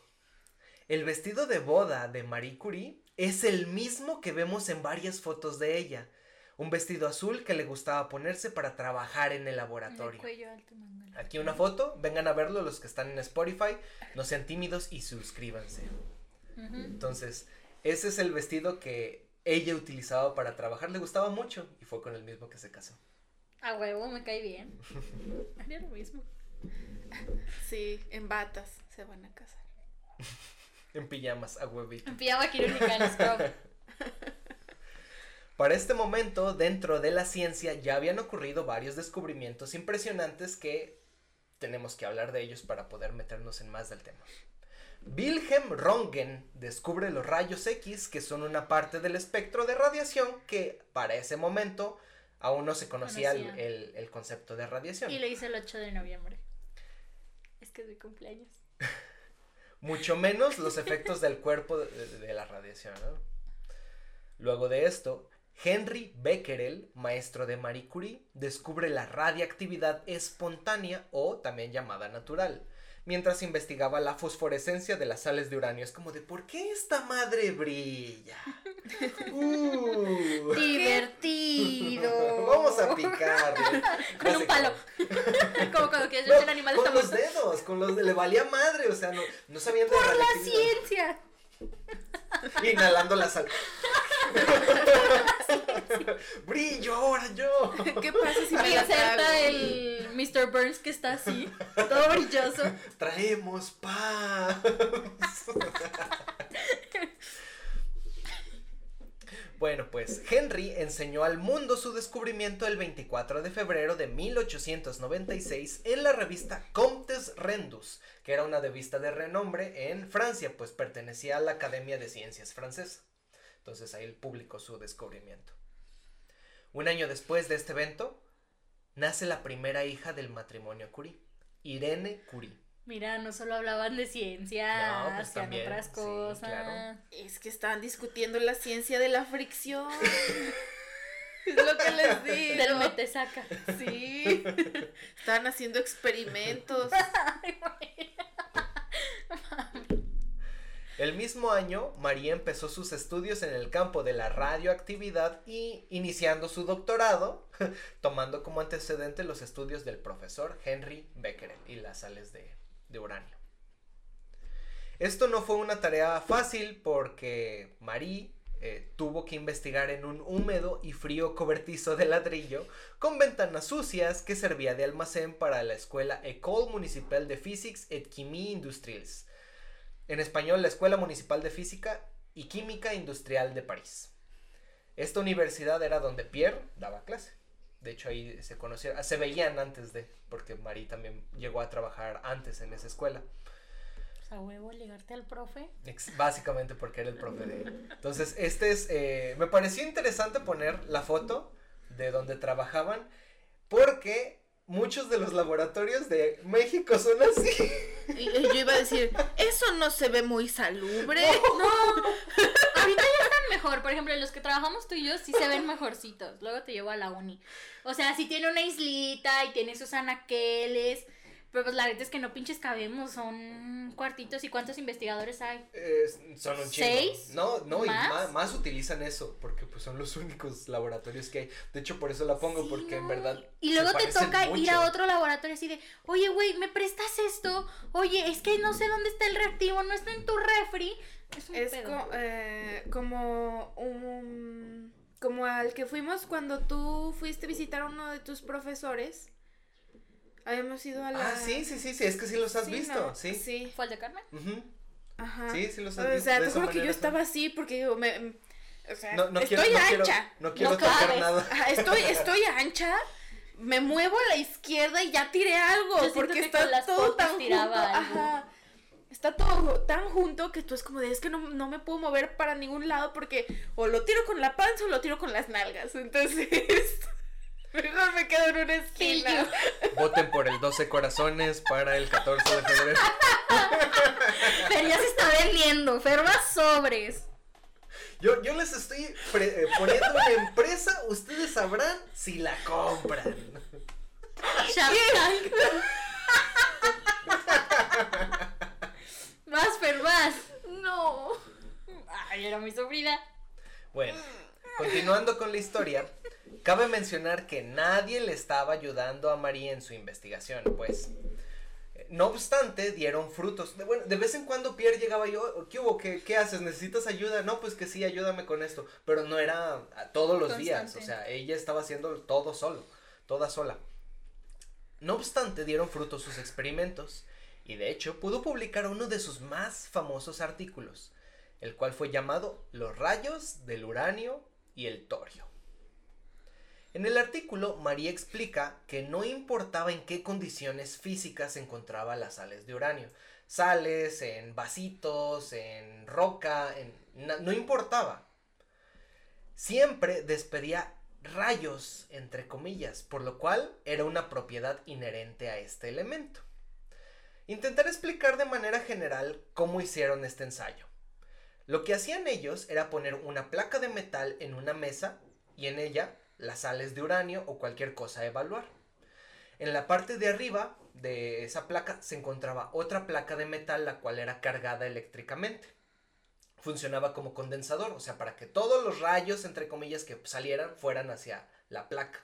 El vestido de boda de Marie Curie es el mismo que vemos en varias fotos de ella. Un vestido azul que le gustaba ponerse para trabajar en el laboratorio. cuello alto. Aquí una foto, vengan a verlo los que están en Spotify, no sean tímidos y suscríbanse. Entonces, ese es el vestido que ella utilizaba para trabajar, le gustaba mucho y fue con el mismo que se casó. A huevo, me cae bien. Haría lo mismo. Sí, en batas se van a casar. En pijamas, a huevito. En pijama quirúrgica en scrub. Para este momento, dentro de la ciencia ya habían ocurrido varios descubrimientos impresionantes que tenemos que hablar de ellos para poder meternos en más del tema. Wilhelm Röntgen descubre los rayos X, que son una parte del espectro de radiación que para ese momento aún no se conocía el, el- el concepto de radiación. Y lo hice el 8 de noviembre. Es que es mi cumpleaños. mucho menos los efectos del cuerpo de, de- de la radiación. ¿no? Luego de esto, Henry Becquerel, maestro de Marie Curie, descubre la radiactividad espontánea o también llamada natural, mientras investigaba la fosforescencia de las sales de uranio. Es como de, ¿por qué esta madre brilla? Uh. Divertido. Vamos a picarle. Con un palo. Como cuando quieres No, ver un animal con los muerto. dedos, con los de, le valía madre, o sea, no, no sabían de Por la ciencia. Inhalando la sal. Brillo ahora yo. ¿Qué pasa si me la inserta trago? el Mr. Burns que está así, todo brilloso. Traemos paz. Bueno, pues Henry enseñó al mundo su descubrimiento el 24 de febrero de 1896 en la revista Comtes Rendus, que era una revista de renombre en Francia, pues pertenecía a la Academia de Ciencias francesa. Entonces ahí publicó su descubrimiento. Un año después de este evento, nace la primera hija del matrimonio Curie, Irene Curie. Mira, no solo hablaban de ciencia, No, pues hacían también, otras sí, cosas. claro. Es que estaban discutiendo la ciencia de la fricción. es lo que les digo. Del metesaca. Sí. Estaban haciendo experimentos. El mismo año, María empezó sus estudios en el campo de la radioactividad y iniciando su doctorado, tomando como antecedente los estudios del profesor Henry Becquerel y las sales de, uranio. Esto no fue una tarea fácil porque Marie eh, tuvo que investigar en un húmedo y frío cobertizo de ladrillo con ventanas sucias que servía de almacén para la escuela École Municipale de Physics et Chimie Industrielles. En español, la Escuela Municipal de Física y Química Industrial de París. Esta universidad era donde Pierre daba clase. De hecho, ahí se conocieron, se veían antes de, porque Marie también llegó a trabajar antes en esa escuela. A huevo, ligarte al profe. Ex- Básicamente porque era el profe de él. Entonces, este es. eh, me pareció interesante poner la foto de donde trabajaban. Porque muchos de los laboratorios de México son así. Y, y yo iba a decir, eso no se ve muy salubre. Ahorita ya están mejor. Por ejemplo, los que trabajamos tú y yo sí se ven mejorcitos. Luego te llevo a la uni. O sea, sí tiene una islita y tiene sus anaqueles. Pero pues la verdad es que no pinches cabemos. Son cuartitos. ¿Y cuántos investigadores hay? Eh, son un chingo. ¿Seis? No, no, y ¿Más? más, utilizan eso, porque pues son los únicos laboratorios que hay. De hecho, por eso la pongo, Sí, porque en verdad. Y se luego te toca ir a otro laboratorio así de, oye, güey, ¿me prestas esto? Oye, es que no sé dónde está el reactivo, no está en tu refri. Es un Es pedo. co- eh, como un... Como al que fuimos cuando tú fuiste a visitar a uno de tus profesores. Habíamos ido a la... Ah, sí, sí, sí, sí, es que sí los has Sí, visto, ¿no? sí. Sí. ¿Fue el de Carmen? Ujú, Ajá. Sí, sí los has O visto. sea, de te juro que yo estaba así porque digo, me, O sea, No, no estoy quiero, no quiero, ancha. no quiero No tocar nada. Ajá, estoy, estoy ancha. Me muevo a la izquierda y ya tiré algo. Yo porque que está las todo tan junto. Ajá. Está todo tan junto que tú es como de, es que no, no me puedo mover para ningún lado porque o lo tiro con la panza o lo tiro con las nalgas. Entonces, mejor me quedo en una esquina. Voten por el 12 corazones para el 14 de febrero. Pero ya se está vendiendo, Fer, más sobres. Yo, yo les estoy pre- eh, poniendo una empresa, ustedes sabrán si la compran. Vas, Fer, vas. No. Ay, era mi sobrina. Bueno, continuando con la historia, cabe mencionar que nadie le estaba ayudando a María en su investigación, pues. No obstante, dieron frutos. De, bueno, de vez en cuando Pierre llegaba y yo, ¿qué hubo? ¿Qué, qué haces? ¿Necesitas ayuda? No, pues que sí, ayúdame con esto. Pero no era todos los días, o sea, ella estaba haciendo todo solo, toda sola. No obstante, dieron frutos sus experimentos y de hecho pudo publicar uno de sus más famosos artículos, el cual fue llamado Los rayos del uranio y el torio. En el artículo, María explica que no importaba en qué condiciones físicas se encontraba las sales de uranio. Sales en vasitos, en roca, en... na- no importaba. Siempre despedía rayos, entre comillas, por lo cual era una propiedad inherente a este elemento. Intentaré explicar de manera general cómo hicieron este ensayo. Lo que hacían ellos era poner una placa de metal en una mesa y en ella las sales de uranio o cualquier cosa a evaluar. En la parte de arriba de esa placa se encontraba otra placa de metal la cual era cargada eléctricamente. Funcionaba como condensador, o sea, para que todos los rayos, entre comillas, que salieran fueran hacia la placa.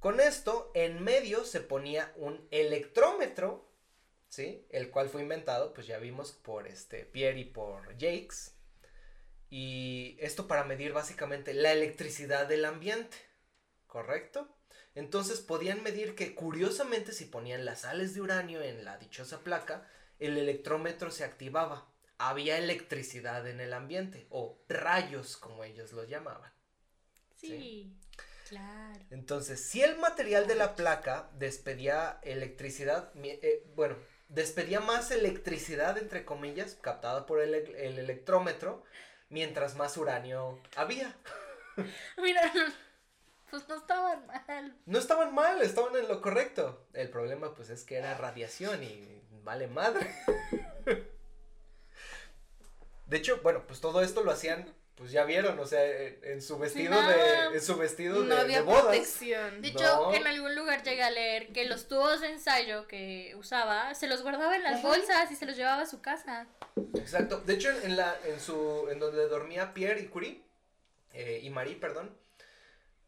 Con esto, en medio se ponía un electrómetro, ¿sí? El cual fue inventado, pues ya vimos, por este Pierre y por Jakes. Y esto para medir básicamente la electricidad del ambiente, ¿correcto? Entonces podían medir que curiosamente si ponían las sales de uranio en la dichosa placa, el electrómetro se activaba. Había electricidad en el ambiente, o rayos como ellos lo llamaban. Sí, claro. Entonces, si el material de la placa despedía electricidad, eh, bueno, despedía más electricidad, entre comillas, captada por el, el electrómetro, mientras más uranio había. Mira, pues no estaban mal. No estaban mal, estaban en lo correcto. El problema, pues, es que era radiación y vale madre. De hecho, bueno, pues todo esto lo hacían, pues ya vieron, o sea, en, su vestido nada. de, en su vestido de, No de había bodas. protección. De hecho, No. en algún lugar llegué a leer que los tubos de ensayo que usaba se los guardaba en las Ajá. bolsas y se los llevaba a su casa. Exacto. De hecho, en, la, en su, en donde dormía Pierre y Curie, eh, y Marie, perdón,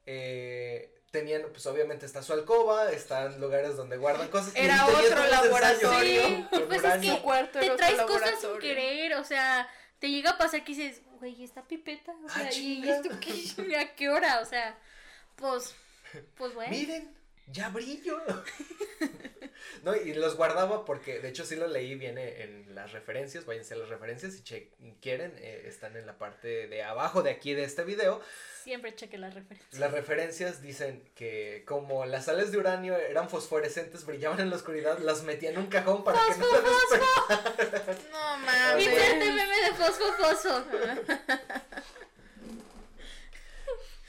eh, tenían, pues obviamente está su alcoba, están lugares donde guardan cosas. y Era otro laboratorio. Sí, pues es que cuarto te era otro traes cosas sin laboratorio. querer, o sea, te llega a pasar que dices, güey, esta pipeta, o Ah, sea, ¿y esto qué? ¿A qué hora? O sea, pues, pues bueno. Miren, ya brillo. no, y los guardaba porque, de hecho, sí lo leí, viene en las referencias, váyanse a las referencias si che- quieren, eh, están en la parte de abajo de aquí de este video. Siempre cheque las referencias. Las referencias dicen que como las sales de uranio eran fosforescentes, brillaban en la oscuridad, las metían en un cajón para que no se despertaran. No mames. Inserte meme de fosfo foso.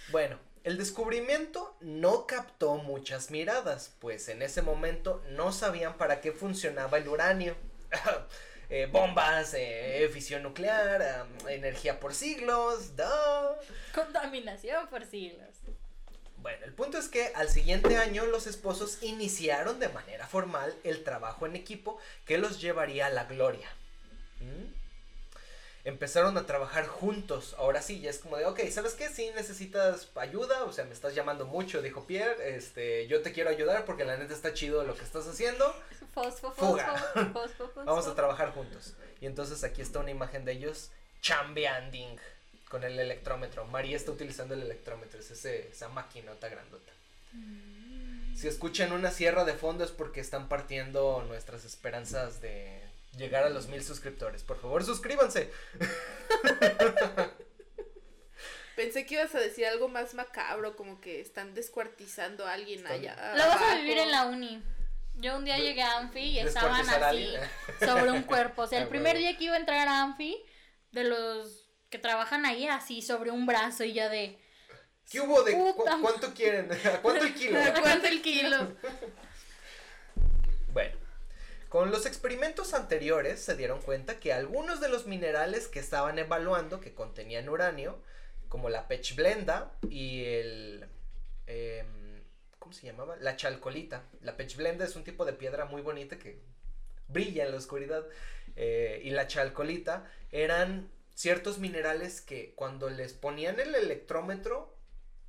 Bueno, el descubrimiento no captó muchas miradas, pues en ese momento no sabían para qué funcionaba el uranio. Eh, bombas, eh, fisión nuclear, am, energía por siglos. Contaminación por siglos. Bueno, el punto es que al siguiente año los esposos iniciaron de manera formal el trabajo en equipo que los llevaría a la gloria. ¿Mm? Empezaron a trabajar juntos. Ahora sí, ya es como de, ok, ¿sabes qué? Si necesitas ayuda, o sea, me estás llamando mucho, dijo Pierre. Este, yo te quiero ayudar porque la neta está chido lo que estás haciendo. Fosfo, Fuga. fosfo, fosfo, fosfo. Vamos a trabajar juntos. Y entonces aquí está una imagen de ellos chambeanding con el electrómetro. María está utilizando el electrómetro, es ese, esa maquinota grandota. Si escuchan una sierra de fondo es porque están partiendo nuestras esperanzas de llegar a los mil suscriptores. Por favor, suscríbanse. Pensé que ibas a decir algo más macabro, como que están descuartizando a alguien Están- allá. Lo vas a vivir en la uni. Yo un día llegué a Anfi y estaban así sobre un cuerpo. O sea, Ah, el primer huevo. día que iba a entrar a Anfi, de los que trabajan ahí, así sobre un brazo y ya de. ¿Qué hubo de cu- cuánto quieren? ¿A cuánto el kilo? ¿A cuánto el kilo? Con los experimentos anteriores se dieron cuenta que algunos de los minerales que estaban evaluando que contenían uranio, como la pechblenda y el... em, ¿Cómo se llamaba? La chalcolita. La pechblenda es un tipo de piedra muy bonita que brilla en la oscuridad. eh, y la chalcolita eran ciertos minerales que cuando les ponían el electrómetro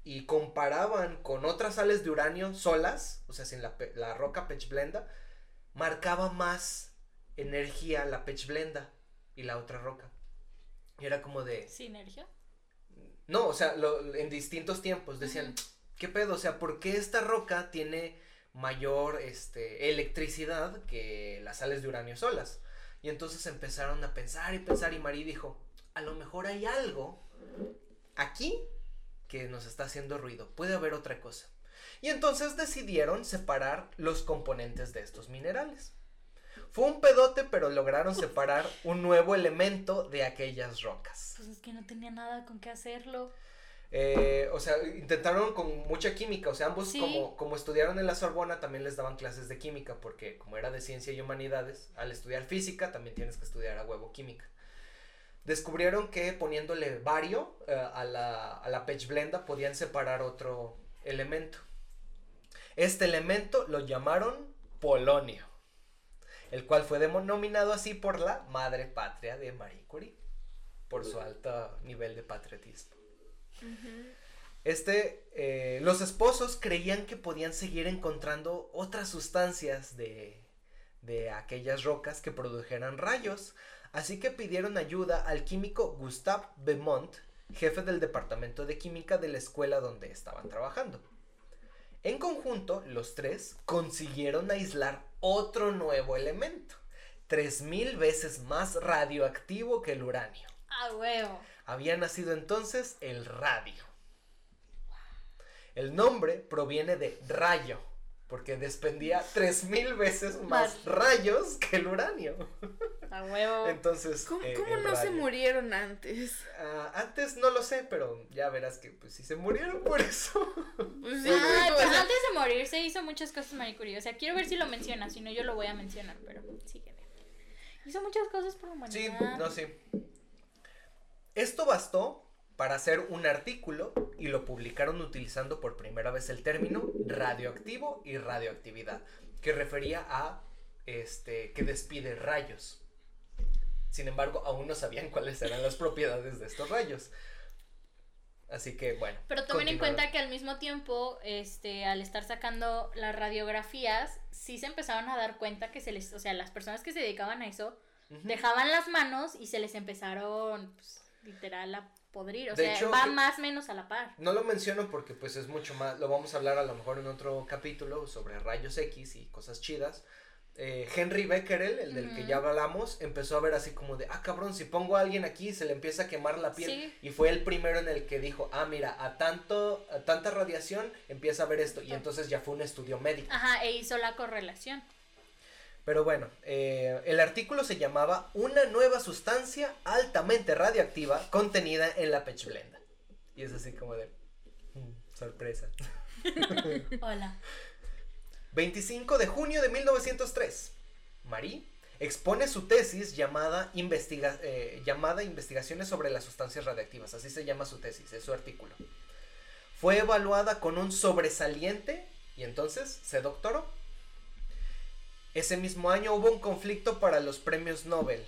y comparaban con otras sales de uranio solas, o sea, sin la, la roca pechblenda, marcaba más energía la pechblenda y la otra roca. Y era como de... Sinergia. No, o sea, lo- en distintos tiempos decían. ¿qué pedo? O sea, ¿por qué esta roca tiene mayor este, electricidad que las sales de uranio solas? Y entonces empezaron a pensar y pensar y Marí dijo, a lo mejor hay algo aquí que nos está haciendo ruido, puede haber otra cosa. Y entonces decidieron separar los componentes de estos minerales. Fue un pedote, pero lograron separar un nuevo elemento de aquellas rocas. Pues es que no tenía nada con qué hacerlo. Eh, o sea, intentaron con mucha química, o sea, ambos Sí. como, como estudiaron en la Sorbona también les daban clases de química, porque como era de ciencia y humanidades, al estudiar física también tienes que estudiar a huevo química. Descubrieron que poniéndole bario eh, a la, a la pechblenda podían separar otro elemento. Este elemento lo llamaron polonio, el cual fue denominado así por la madre patria de Marie Curie, por su alto nivel de patriotismo. Este, eh, los esposos creían que podían seguir encontrando otras sustancias de, de aquellas rocas que produjeran rayos, así que pidieron ayuda al químico Gustave Beaumont, jefe del departamento de química de la escuela donde estaban trabajando. En conjunto, los tres consiguieron aislar otro nuevo elemento, 3000 veces más radioactivo que el uranio. A huevo. Había nacido entonces el radio. El nombre proviene de rayo, porque despendía 3000 veces más Más. rayos que el uranio. A huevo. Entonces, ¿Cómo, eh, cómo no se murieron antes? Ah, antes no lo sé, pero ya verás que pues si se murieron por eso. Pues sí, Ay, pues sea, antes de morir se hizo muchas cosas Marie Curie. O sea, quiero ver si lo menciona, si no yo lo voy a mencionar, pero sígueme. Hizo muchas cosas por la Sí, humanidad. no sé. Esto bastó para hacer un artículo y lo publicaron utilizando por primera vez el término radioactivo y radioactividad, que refería a este que despide rayos. Sin embargo, aún no sabían cuáles eran las propiedades de estos rayos. Así que bueno. Pero tomen en cuenta que al mismo tiempo, este, al estar sacando las radiografías, sí se empezaron a dar cuenta que se les, o sea, las personas que se dedicaban a eso, dejaban las manos y se les empezaron, pues, literal, a podrir. O De sea, hecho, va más o menos a la par. No lo menciono porque pues es mucho más, lo vamos a hablar a lo mejor en otro capítulo sobre rayos X y cosas chidas. Eh, Henry Becquerel, el del que ya hablamos, empezó a ver así como de, ah cabrón, si pongo a alguien aquí se le empieza a quemar la piel. Sí. Y fue el primero en el que dijo, ah mira, a tanto, a tanta radiación empieza a ver esto. Y entonces ya fue un estudio médico. Ajá, e hizo la correlación. Pero bueno, eh, el artículo se llamaba Una nueva sustancia altamente radioactiva contenida en la pechblenda. Y es así como de, "Mm, sorpresa. Hola. 25 de junio de 1903. Marie expone su tesis llamada, investiga- eh, llamada Investigaciones sobre las sustancias radiactivas. Así se llama su tesis, es su artículo. Fue evaluada con un sobresaliente y entonces se doctoró. Ese mismo año hubo un conflicto para los premios Nobel.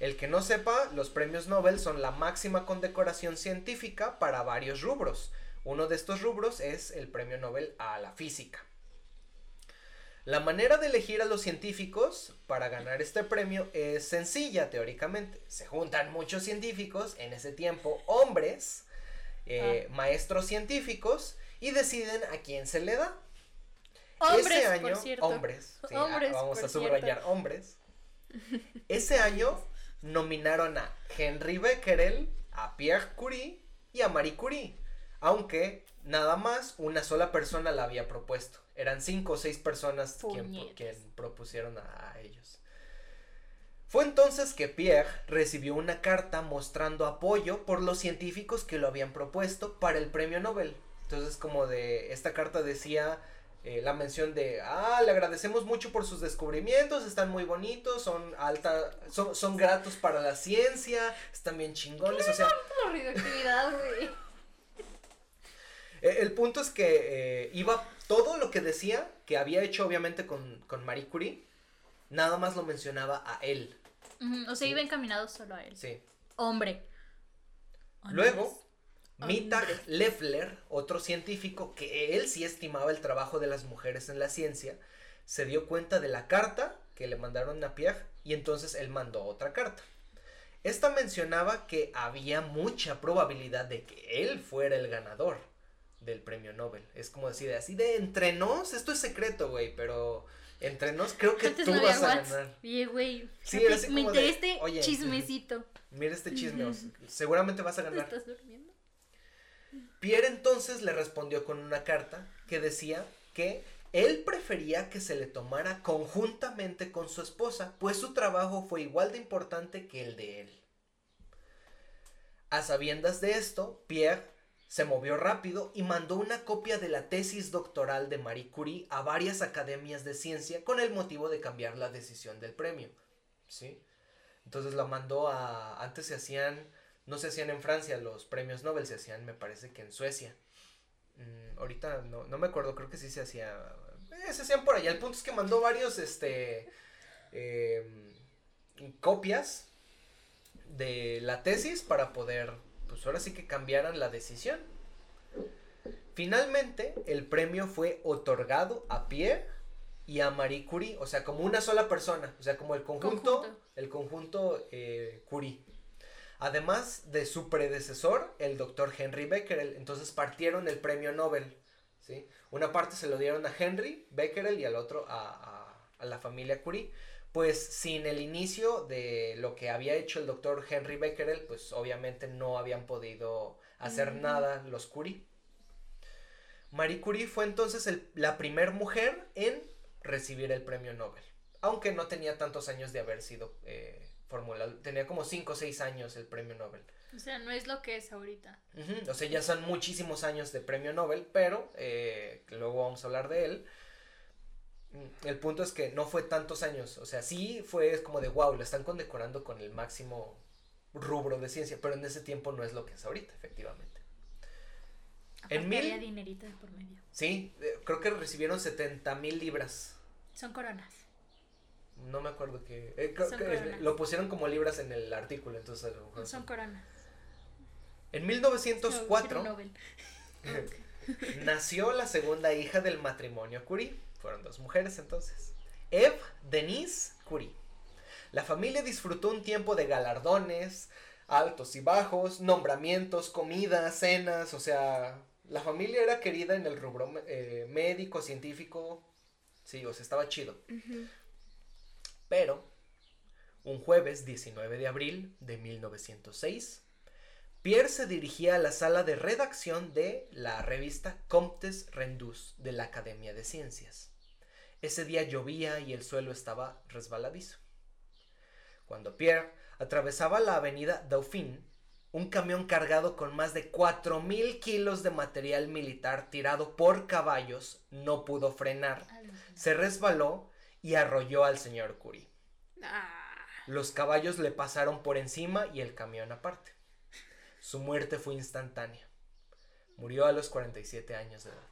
El que no sepa, los premios Nobel son la máxima condecoración científica para varios rubros. Uno de estos rubros es el premio Nobel a la física. La manera de elegir a los científicos para ganar este premio es sencilla teóricamente. Se juntan muchos científicos, en ese tiempo hombres, eh, maestros científicos, y deciden a quién se le da. Hombres, ese año, por hombres, sí, ah, vamos por a subrayar hombres. Ese año nominaron a Henry Becquerel, a Pierre Curie y a Marie Curie, aunque nada más una sola persona la había propuesto. Eran cinco o seis personas quien, propusieron a, a ellos. Fue entonces que Pierre recibió una carta mostrando apoyo por los científicos que lo habían propuesto para el premio Nobel. Entonces como de esta carta decía eh, la mención de, ah, le agradecemos mucho por sus descubrimientos, están muy bonitos, son alta, son, son gratos para la ciencia, están bien chingones, o sea, La radioactividad, güey. eh, el punto es que eh, iba todo lo que decía, que había hecho obviamente con, con Marie Curie, nada más lo mencionaba a él, O sea, Sí. iba encaminado solo a él. sí. Hombre. Luego. Mittag Leffler, otro científico que él sí estimaba el trabajo de las mujeres en la ciencia, se dio cuenta de la carta que le mandaron a Pierre y entonces él mandó otra carta. Esta mencionaba que había mucha probabilidad de que él fuera el ganador del premio Nobel. Es como decir, así de entre nos, esto es secreto, güey, pero entre nos creo que Antes tú no vas a ganar. Oye, güey. Me este chismecito. Mira este chisme, seguramente vas a ¿Te ganar. estás durmiendo? Pierre entonces le respondió con una carta que decía que él prefería que se le tomara conjuntamente con su esposa, pues su trabajo fue igual de importante que el de él. A sabiendas de esto, Pierre se movió rápido y mandó una copia de la tesis doctoral de Marie Curie a varias academias de ciencia con el motivo de cambiar la decisión del premio. ¿Sí? Entonces la mandó a... Antes se hacían no se hacían en Francia los premios Nobel, se hacían me parece que en Suecia. Mm, ahorita no, no me acuerdo, creo que sí se hacía. eh, se hacían por allá. El punto es que mandó varios este em, copias de la tesis para poder, pues ahora sí que cambiaran la decisión. Finalmente, el premio fue otorgado a Pierre y a Marie Curie, o sea, como una sola persona, o sea, como el conjunto, Conjunto. el conjunto eh, Curie. Además de su predecesor, el doctor Henry Becquerel, entonces partieron el premio Nobel, ¿sí? Una parte se lo dieron a Henry Becquerel y al otro a, a- a la familia Curie. Pues sin el inicio de lo que había hecho el doctor Henry Becquerel, pues obviamente no habían podido hacer Mm. nada los Curie. Marie Curie fue entonces el- la primer mujer en recibir el premio Nobel, aunque no tenía tantos años de haber sido eh, formulado, tenía como 5 o 6 años el premio Nobel. O sea, no es lo que es ahorita. O sea, ya son muchísimos años de premio Nobel, pero eh, luego vamos a hablar de él. Mm, El punto es que no fue tantos años, o sea, sí fue como de wow, lo están condecorando con el máximo rubro de ciencia, pero en ese tiempo no es lo que es ahorita, efectivamente. Aparte En mil- había dinerito de por medio. Sí, eh, creo que recibieron 70 mil libras. Son coronas. No me acuerdo que. eh, creo Son que coronas. lo pusieron como libras en el artículo, entonces a lo mejor Son son- coronas. En No, 1904 quiero Nobel. nació la segunda hija del matrimonio Curie. Fueron dos mujeres entonces. Eve Denise Curie. La familia disfrutó un tiempo de galardones, altos y bajos, nombramientos, comidas, cenas, o sea, la familia era querida en el rubro eh, médico, científico, sí, o sea, estaba chido. Pero, un jueves 19 de abril de 1906, Pierre se dirigía a la sala de redacción de la revista Comtes Rendus de la Academia de Ciencias. Ese día llovía y el suelo estaba resbaladizo. Cuando Pierre atravesaba la avenida Dauphine, un camión cargado con más de 4.000 kilos de material militar tirado por caballos no pudo frenar, se resbaló y arrolló al señor Curie. Ah, Los caballos le pasaron por encima y el camión aparte. Su muerte fue instantánea. Murió a los 47 años de edad.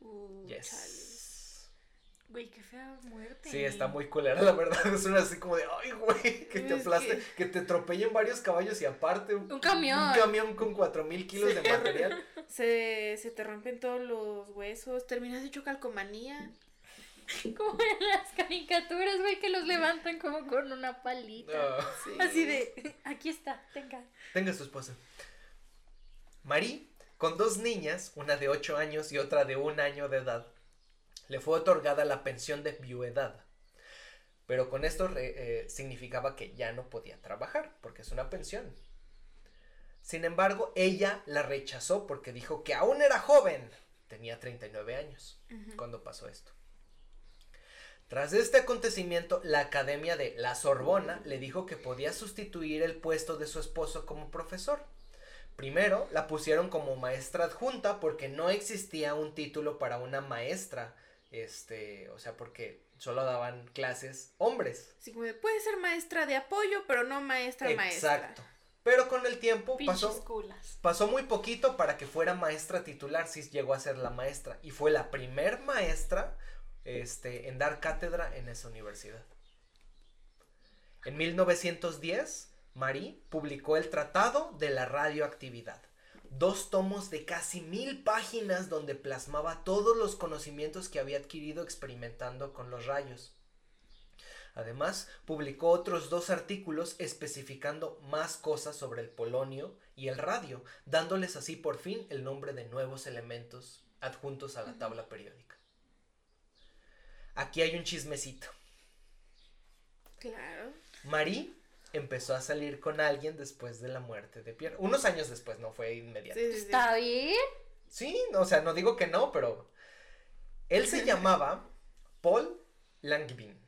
uh, chale. Güey, qué fea muerte. Sí, está muy culera, la verdad. Es una así como de, ay, güey, que te aplaste, que... te atropellen varios caballos y aparte Un camión. Un camión con 4000 kilos de material. Se, se te rompen todos los huesos, terminas hecho calcomanía. Como en las caricaturas, güey, que los levantan como con una palita. Ah. Sí. Así de, aquí está, tenga. Tenga su esposa. Marie, con dos niñas, una de 8 años y otra de un año de edad, le fue otorgada la pensión de viudedad. Pero con esto eh, significaba que ya no podía trabajar, porque es una pensión. Sin embargo, ella la rechazó porque dijo que aún era joven. Tenía 39 años cuando pasó esto. Tras este acontecimiento, la Academia de la Sorbona le dijo que podía sustituir el puesto de su esposo como profesor. Primero, la pusieron como maestra adjunta porque no existía un título para una maestra. Este, o sea, porque solo daban clases hombres. Sí, como de, puede ser maestra de apoyo, pero no maestra maestra. Exacto. Pero con el tiempo Pinches pasó, culas. pasó muy poquito para que fuera maestra titular, si llegó a ser la maestra. Y fue la primer maestra este, en dar cátedra en esa universidad. En 1910, Marie publicó el Tratado de la Radioactividad, dos tomos de casi mil páginas donde plasmaba todos los conocimientos que había adquirido experimentando con los rayos. Además, publicó otros dos artículos especificando más cosas sobre el polonio y el radio, dándoles así por fin el nombre de nuevos elementos adjuntos a la tabla periódica. Aquí hay un chismecito. Claro. Marie empezó a salir con alguien después de la muerte de Pierre. Unos años después, no fue inmediato. Sí, sí, sí. ¿Está bien? Sí, no, o sea, no digo que no, pero él se llamaba Paul Langevin.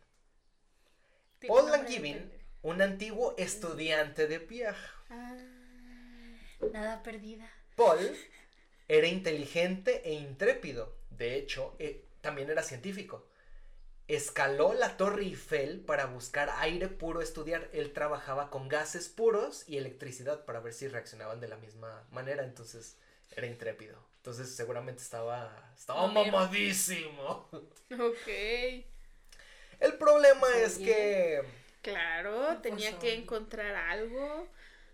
Paul Langevin, un antiguo estudiante de Pierre. Ah, Nada perdida. Paul era inteligente e intrépido. De hecho, eh, también era científico. Escaló la Torre Eiffel para buscar aire puro estudiar. Él trabajaba con gases puros y electricidad para ver si reaccionaban de la misma manera. Entonces, era intrépido. Entonces, seguramente estaba, estaba mamadísimo. ok. El problema Oye. es que Claro, ¿Qué tenía que encontrar algo.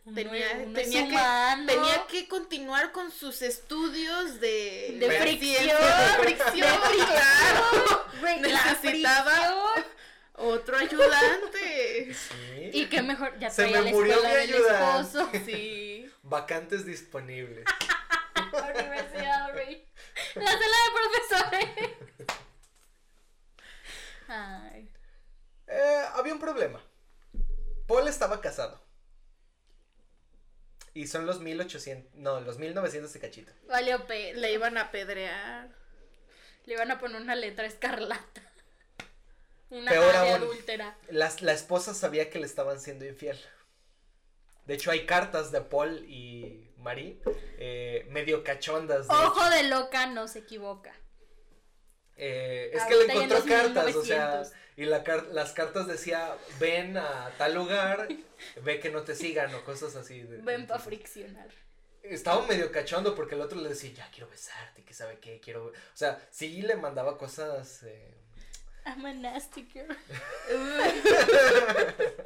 Tenía, tenía, que, tenía que continuar con sus estudios de, De fricción. de claro. Necesitaba- fricción. Otro ayudante. sí, Y qué mejor, ya Se traía me la murió mi ayudante. esposo. Sí. vacantes disponibles. Universidad. La sala de profesores. Ay. Eh, había un problema. Paul estaba casado. Y son los 1800, no, los 1900 de cachito. Valió pe. Le iban a apedrear. Le iban a poner una letra escarlata. Una Peor aún. adúltera. Las, la esposa sabía que le estaban siendo infiel. De hecho, hay cartas de Paul y Marie eh, medio cachondas. de Ojo hecho. de loca no se equivoca. Eh, es que le en encontró cartas, o sea, 1900. Y la car- las cartas decía, ven a tal lugar, ve que no te sigan o cosas así. de- Ven pa' entonces- friccionar. Estaba medio cachondo porque el otro le decía, ya quiero besarte, que sabe qué, quiero. O sea, sí le mandaba cosas. eh, I'm a nasty girl.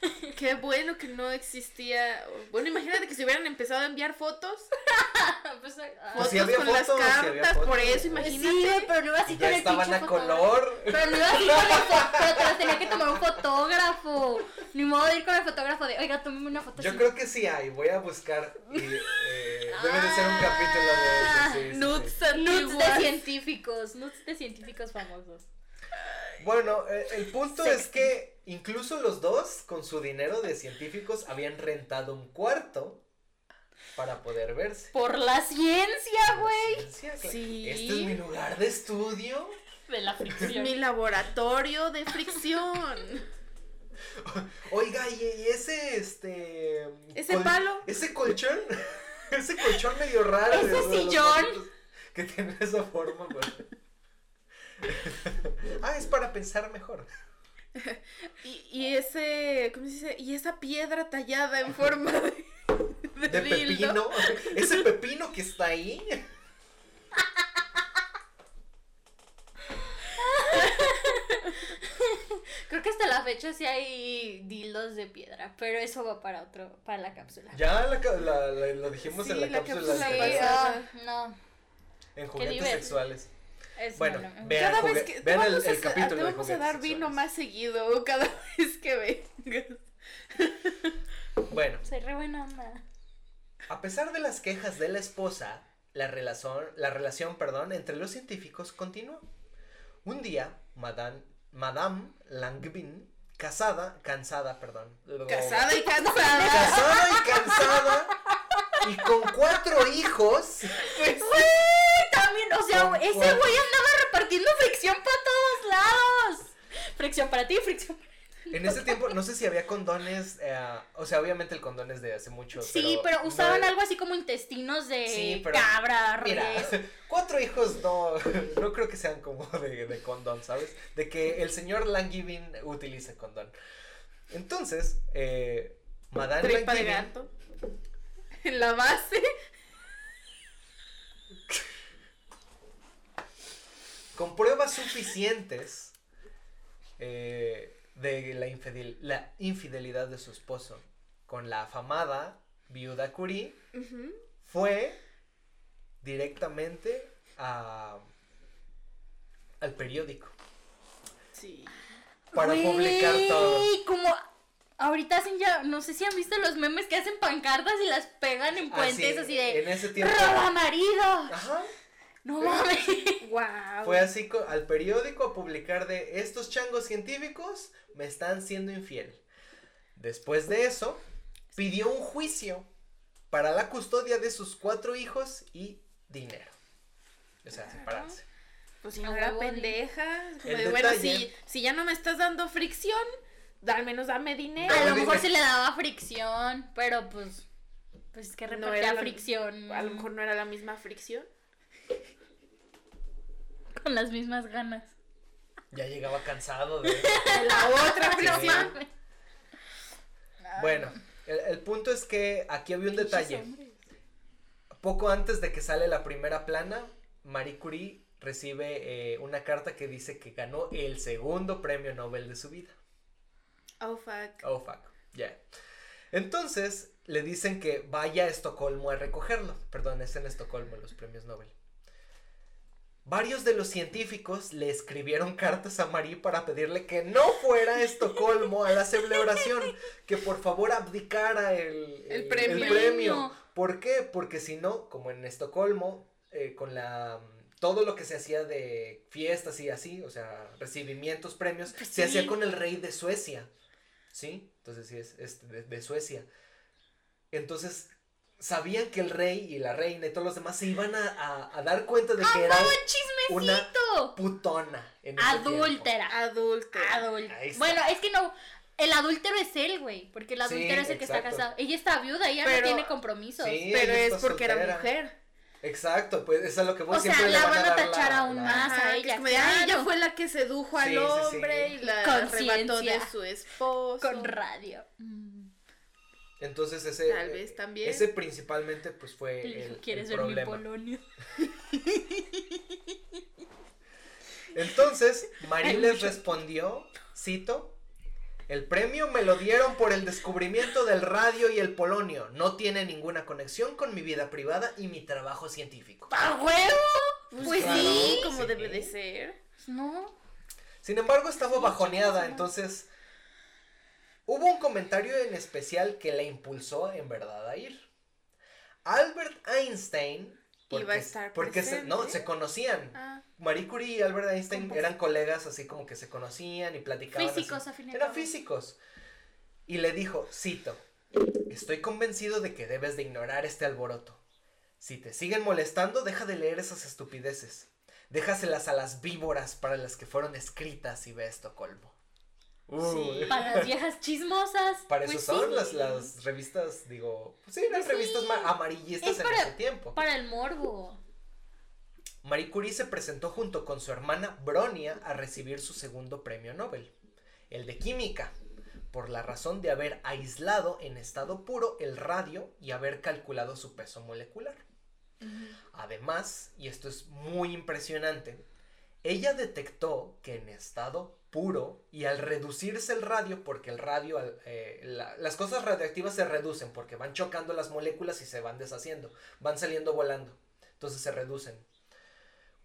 Qué bueno que no existía. Bueno, imagínate que si hubieran empezado a enviar fotos. Pues, ah, Pues Fotos sí había con las fotos, sí cartas, por fotos. eso, Sí, imagínate. pero no iba así con ya el estaban pinche a color. Pero no iba así con el fotógrafo. Pero te las tenía que tomar un fotógrafo. Ni modo de ir con el fotógrafo de, oiga, tómeme una foto Yo así. creo que sí hay, voy a buscar. Y, eh, debe de ser un capítulo de eso. Sí, sí, sí. Nudes de científicos. Nudes de científicos famosos. Bueno, eh, el punto es que incluso los dos, con su dinero de científicos, habían rentado un cuarto para poder verse. Por la ciencia, güey. Sí. Este es mi lugar de estudio. De la Es fricción. mi laboratorio de fricción. Oiga, y, y ese, este... ¿Ese palo? Ese colchón, ese colchón medio raro. Ese de- sillón. Que tiene esa forma, pues. ah, es para pensar mejor. Y, y ese, ¿cómo se dice? Y esa piedra tallada en forma de, de De pepino. Ese pepino que está ahí. Creo que hasta la fecha sí hay dildos de piedra, pero eso va para otro, para la cápsula. Ya la la- la- lo dijimos Sí, en la, la cápsula, cápsula Sí, ah, no. en juguetes sexuales. Es Bueno, malo. vean, Cada vez que vean el, vamos, a, el capítulo te de vamos a dar vino sexuales. más seguido cada vez que vengas. Bueno, Soy re buena onda. a pesar de las quejas de la esposa, la relación, la relación, perdón, entre los científicos continuó. Un día, Madame, Madame Langevin casada, cansada, perdón. Casada y cansada. Casada y cansada. Y con cuatro hijos. Pues o sea, Con ese güey andaba repartiendo fricción para todos lados. Fricción para ti, fricción para En ese tiempo, no sé si había condones. eh, o sea, obviamente el condón es de hace mucho. Sí, pero, usaban algo así como intestinos de Sí, pero cabra, Mira, cuatro hijos no, no creo que sean como de, de condón, ¿sabes? De que el señor Langevin utilice condón. Entonces, eh, Madame gato. En la base. Con pruebas suficientes eh, de la, infidel- la infidelidad de su esposo con la afamada viuda Curie, fue directamente a, al periódico Sí. para publicar todo. como ahorita hacen ya, no sé si han visto los memes que hacen pancartas y las pegan en puentes así, de En ese tiempo. ¡Roba marido! Ajá. No mames. Wow. Fue así al periódico a publicar de estos changos científicos me están siendo infiel. Después de eso, pidió un juicio para la custodia de sus cuatro hijos y dinero. O sea, separarse. Pues si no era pendeja. de, bueno, detalle- si, si ya no me estás dando fricción, al menos dame dinero. A lo mejor se le daba fricción, pero pues pues es que No repartía era la- fricción A lo mejor no era la misma fricción. Con las mismas ganas. Ya llegaba cansado de... La otra Sí. fricción. mames. Bueno, el, el punto es que aquí había un detalle. Poco antes de que sale la primera plana, Marie Curie recibe eh, una carta que dice que ganó el segundo premio Nobel de su vida. Oh, fuck. Oh, fuck. Ya. Entonces, le dicen que vaya a Estocolmo a recogerlo. Perdón, es en Estocolmo los premios Nobel. Varios de los científicos le escribieron cartas a Marie para pedirle que no fuera a Estocolmo a la celebración, que por favor abdicara el, El premio. premio. ¿Por qué? Porque si no, como en Estocolmo, eh, con la todo lo que se hacía de fiestas y así, o sea, recibimientos, premios, Pues se hacía con el rey de Suecia. ¿Sí? Entonces sí, es, es de, de Suecia. Entonces, sabían que el rey y la reina y todos los demás se iban a, a- a dar cuenta de que era ¡Un una chismecito! putona. En. Adúltera. Adúltera. Está. Bueno, es que no. El adúltero es él, güey. Porque el Sí, adúltero es el que está exacto. casado. Ella está viuda, ella Pero- no tiene compromisos. Sí, Pero es porque era soltera. mujer. Exacto, pues eso es lo que voy O sea, siempre le la van van a tachar la- aún la- más. a ella, como "Ay, ella claro. fue la que sedujo al Sí, sí, sí. hombre y la arrebató de su esposo. Con radio. Mm. Entonces ese Tal vez también. ese principalmente pues fue Le el, dijo, el ¿quieres ver mi problema. Polonia? Entonces, Marie Hay les mucho. respondió, cito, el premio me lo dieron por el descubrimiento del radio y el polonio. No tiene ninguna conexión con mi vida privada y mi trabajo científico. ¡A huevo! Pues claro. sí. Como Sí. debe de ser. No. Sin embargo, estaba Sí, bajoneada, entonces hubo un comentario en especial que la impulsó en verdad a ir. Albert Einstein, porque, Iba a estar porque se, no, se conocían. Ah, Marie Curie y Albert Einstein eran colegas así como que se conocían y platicaban. así. Físicos, a fin y al Eran físicos. Y le dijo, cito, estoy convencido de que debes de ignorar este alboroto. Si te siguen molestando, deja de leer esas estupideces. Déjaselas a las víboras para las que fueron escritas y ve Estocolmo. Sí. Para las viejas chismosas. Para eso pues son sí. las, las revistas, digo, pues sí, las Pues sí. revistas ma- amarillistas Es en para- ese tiempo. Para el morbo. Marie Curie se presentó junto con su hermana Bronia a recibir su segundo premio Nobel, el de química, por la razón de haber aislado en estado puro el radio y haber calculado su peso molecular. Además, y esto es muy impresionante, ella detectó que en estado puro y al reducirse el radio, porque el radio, eh, la- las cosas radioactivas se reducen porque van chocando las moléculas y se van deshaciendo, van saliendo volando, entonces se reducen.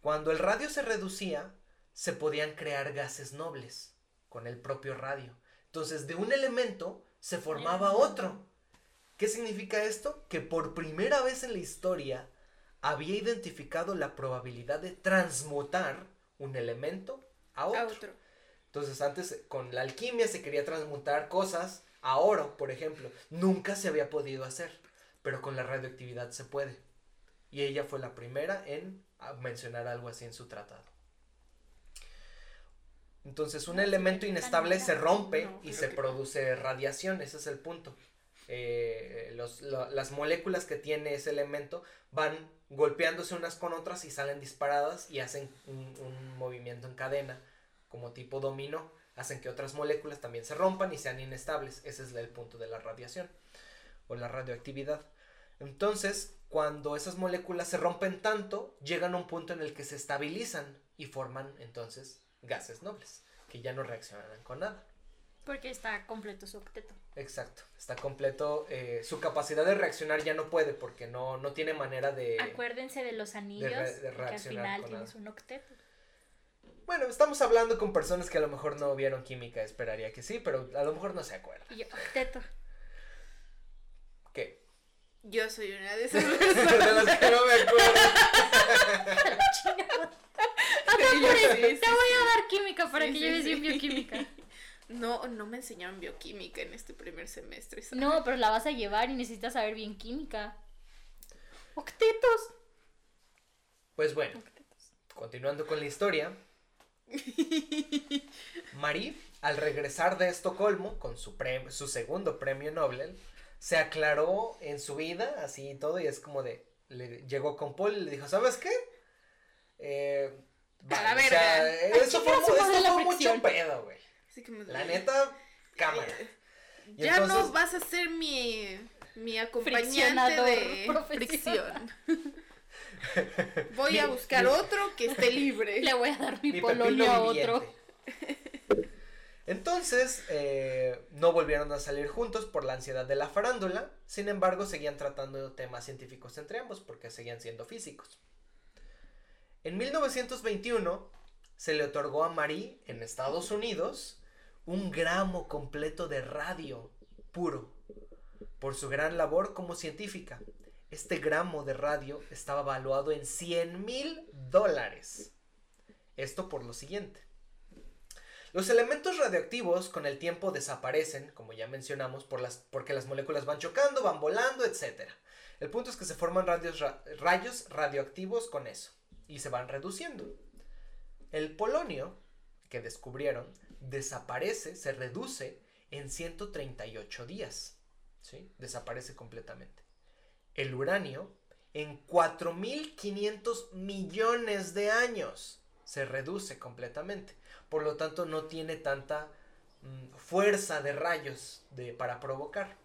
Cuando el radio se reducía, se podían crear gases nobles con el propio radio. Entonces, de un elemento se formaba otro. ¿Qué significa esto? Que por primera vez en la historia había identificado la probabilidad de transmutar un elemento a otro. a otro. Entonces antes con la alquimia se quería transmutar cosas a oro, por ejemplo. Nunca se había podido hacer, pero con la radioactividad se puede. Y ella fue la primera en a mencionar algo así en su tratado. Entonces un elemento inestable se rompe No, y se que- produce radiación, ese es el punto. Eh, los- la- las moléculas que tiene ese elemento van golpeándose unas con otras y salen disparadas y hacen un, un movimiento en cadena, como tipo dominó, hacen que otras moléculas también se rompan y sean inestables. Ese es el punto de la radiación o la radioactividad. Entonces, cuando esas moléculas se rompen tanto, llegan a un punto en el que se estabilizan y forman entonces gases nobles, que ya no reaccionan con nada. Porque está completo su octeto. Exacto, está completo. eh, su capacidad de reaccionar ya no puede porque no, no tiene manera de... Acuérdense de los anillos, de que al reaccionar final tienes nada. un octeto. Bueno, estamos hablando con personas que a lo mejor no vieron química, esperaría que sí, pero a lo mejor no se acuerdan. Y yo, octeto. ¿Qué? Yo soy una de esas de las que no me acuerdo. Sí, sí, Te voy a dar química para Sí, que sí, lleves sí. bien bioquímica. No, no me enseñaron bioquímica en este primer semestre. ¿sabes? No, pero la vas a llevar y necesitas saber bien química. Octetos. Pues bueno, continuando con la historia. Marie, al regresar de Estocolmo con su, prem- su segundo premio Nobel, se aclaró en su vida, así y todo, y es como de, le llegó con Paul y le dijo, ¿sabes qué? Eh, A la o sea, eso fue, esto fue mucho pedo, güey. Así que me La neta, cámara. Y Ya no vas a ser mi, mi acompañante de fricción. Voy a buscar mi- otro que esté libre. Le voy a dar mi, Mi polonio a otro. Entonces, eh, no volvieron a salir juntos por la ansiedad de la farándula, sin embargo, seguían tratando temas científicos entre ambos porque seguían siendo físicos. En 1921 se le otorgó a Marie en Estados Unidos un gramo completo de radio puro por su gran labor como científica. Este gramo de radio estaba valuado en 100 mil dólares. Esto por lo siguiente. Los elementos radioactivos con el tiempo desaparecen, como ya mencionamos, por las, porque las moléculas van chocando, van volando, etc. El punto es que se forman rayos radioactivos con eso y se van reduciendo. El polonio que descubrieron desaparece, se reduce en 138 días. ¿sí? Desaparece completamente. El uranio en 4.500 millones de años se reduce completamente. Por lo tanto, no tiene tanta mm, fuerza de rayos de, para provocar.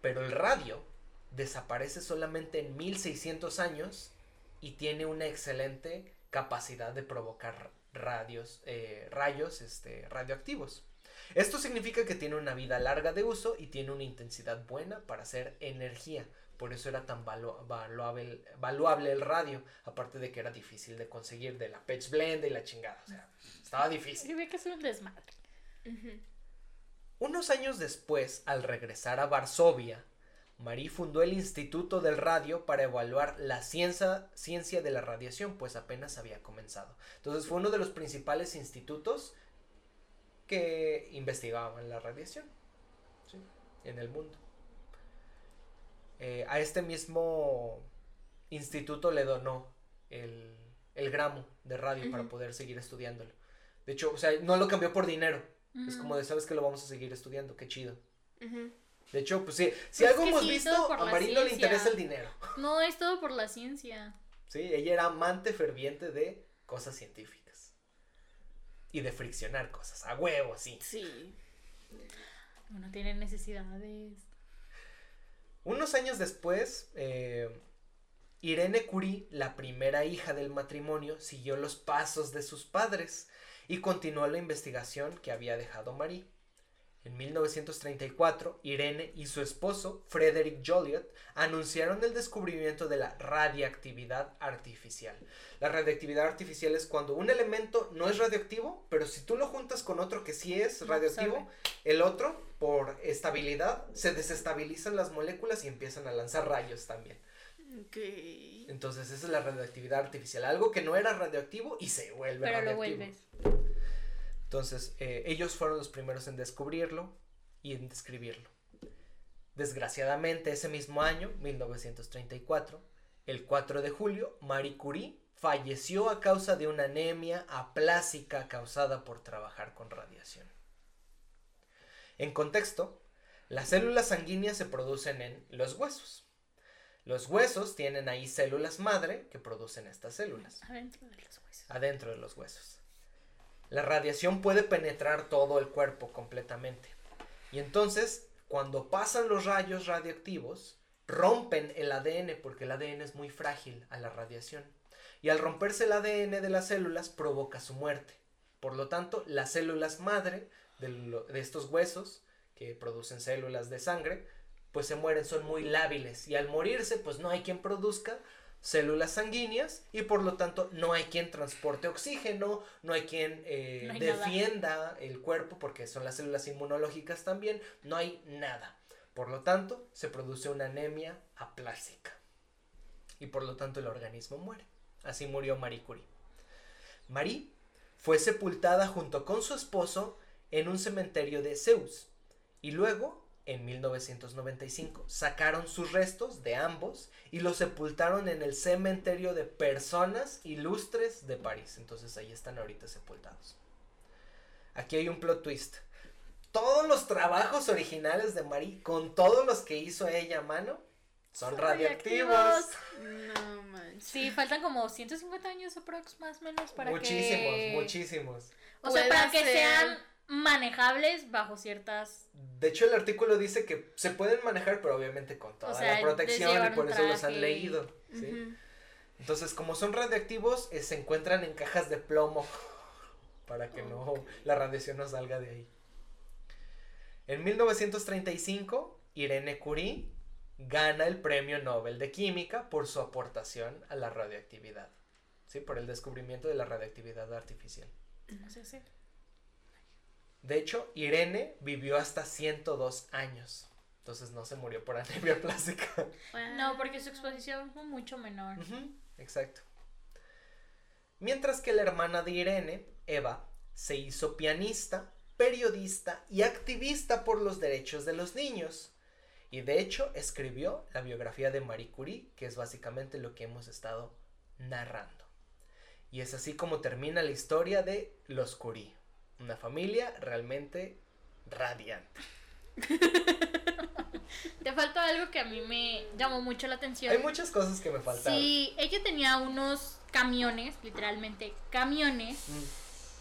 Pero el radio desaparece solamente en 1600 años y tiene una excelente capacidad de provocar radios, eh, rayos este, radioactivos. Esto significa que tiene una vida larga de uso y tiene una intensidad buena para hacer energía. Por eso era tan valu- valuable, valuable el radio, aparte de que era difícil de conseguir de la Patch Blend y la chingada. O sea, estaba difícil. Sí, ve que es un desmadre. Unos años después, al regresar a Varsovia, Marie fundó el Instituto del Radio para evaluar la ciencia, ciencia de la radiación, pues apenas había comenzado. Entonces fue uno de los principales institutos que investigaban la radiación ¿sí? en el mundo. Eh, a este mismo instituto le donó el, el gramo de radio para poder seguir estudiándolo. De hecho, o sea, no lo cambió por dinero. Es como de, sabes que lo vamos a seguir estudiando, qué chido. De hecho, pues sí, si Pues algo hemos sí, visto, a la Marín no le interesa el dinero. No, es todo por la ciencia. Sí, ella era amante ferviente de cosas científicas. Y de friccionar cosas, a huevo, sí. Sí. No tiene necesidades. Unos años después, eh, Irene Curie, la primera hija del matrimonio, siguió los pasos de sus padres y continuó la investigación que había dejado Marie. En 1934, Irene y su esposo, Frederick Joliot, anunciaron el descubrimiento de la radiactividad artificial. La radiactividad artificial es cuando un elemento no es radioactivo, pero si tú lo juntas con otro que sí es radioactivo, el otro, por estabilidad, se desestabilizan las moléculas y empiezan a lanzar rayos también. Entonces, esa es la radioactividad artificial. Algo que no era radioactivo y se vuelve Pero lo radioactivo. vuelves. Entonces, eh, ellos fueron los primeros en descubrirlo y en describirlo. Desgraciadamente, ese mismo año, 1934, el 4 de julio, Marie Curie falleció a causa de una anemia aplásica causada por trabajar con radiación. En contexto, las células sanguíneas se producen en los huesos. Los huesos tienen ahí células madre que producen estas células. Adentro de los huesos. Adentro de los huesos. La radiación puede penetrar todo el cuerpo completamente. Y entonces, cuando pasan los rayos radioactivos, rompen el ADN porque el ADN es muy frágil a la radiación. Y al romperse el ADN de las células provoca su muerte. Por lo tanto, las células madre de, de estos huesos, que producen células de sangre, pues se mueren, son muy lábiles. Y al morirse, pues no hay quien produzca células sanguíneas y por lo tanto no hay quien transporte oxígeno, no hay quien eh, No hay nada. defienda el cuerpo porque son las células inmunológicas también, no hay nada. Por lo tanto, se produce una anemia aplásica y por lo tanto el organismo muere. Así murió Marie Curie. Marie fue sepultada junto con su esposo en un cementerio de Zeus y luego, en 1995, sacaron sus restos de ambos y los sepultaron en el cementerio de personas ilustres de París. Entonces ahí están ahorita sepultados. Aquí hay un plot twist. Todos los trabajos originales de Marie, con todos los que hizo ella a mano, son Son radioactivos. radioactivos. No manches. Sí, faltan como 150 años aprox más o menos para muchísimos, que... muchísimos. O sea, para que sean manejables bajo ciertas... De hecho, el artículo dice que se pueden manejar, pero obviamente con toda sea, la protección y por eso los han leído. ¿sí? Entonces, como son radioactivos, eh, se encuentran en cajas de plomo para que no la radiación no salga de ahí. En 1935, Irene Curie gana el Premio Nobel de Química por su aportación a la radioactividad, ¿sí? Por el descubrimiento de la radioactividad artificial. No sé si- De hecho, Irene vivió hasta 102 años. Entonces no se murió por anemia plástica. No, porque su exposición fue mucho menor. Exacto. Mientras que la hermana de Irene, Eva, se hizo pianista, periodista y activista por los derechos de los niños. Y de hecho escribió la biografía de Marie Curie, que es básicamente lo que hemos estado narrando. Y es así como termina la historia de los Curie. Una familia realmente radiante. Te faltó algo que a mí me llamó mucho la atención. Hay muchas cosas que me faltaron. Sí, ella tenía unos camiones, literalmente camiones, Mm.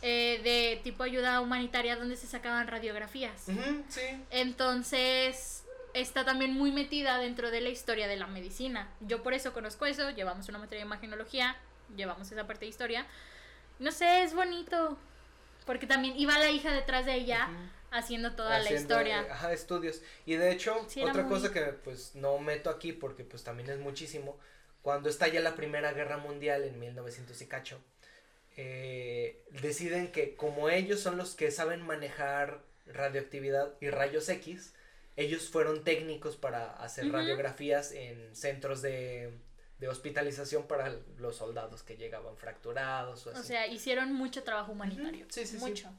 eh, de tipo ayuda humanitaria donde se sacaban radiografías. Sí. Entonces, está también muy metida dentro de la historia de la medicina. Yo por eso conozco eso, llevamos una materia de imagenología, llevamos esa parte de historia. No sé, es bonito. Porque también iba la hija detrás de ella haciendo toda la historia. eh, Ajá, estudios. Y de hecho, Sí, otra muy- cosa que pues no meto aquí porque pues también es muchísimo. Cuando estalla la Primera Guerra Mundial en 1900 y cacho, eh, deciden que como ellos son los que saben manejar radioactividad y rayos X, ellos fueron técnicos para hacer radiografías en centros de, de hospitalización para los soldados que llegaban fracturados o así. O sea, hicieron mucho trabajo humanitario. Ujú, sí, sí, sí. mucho.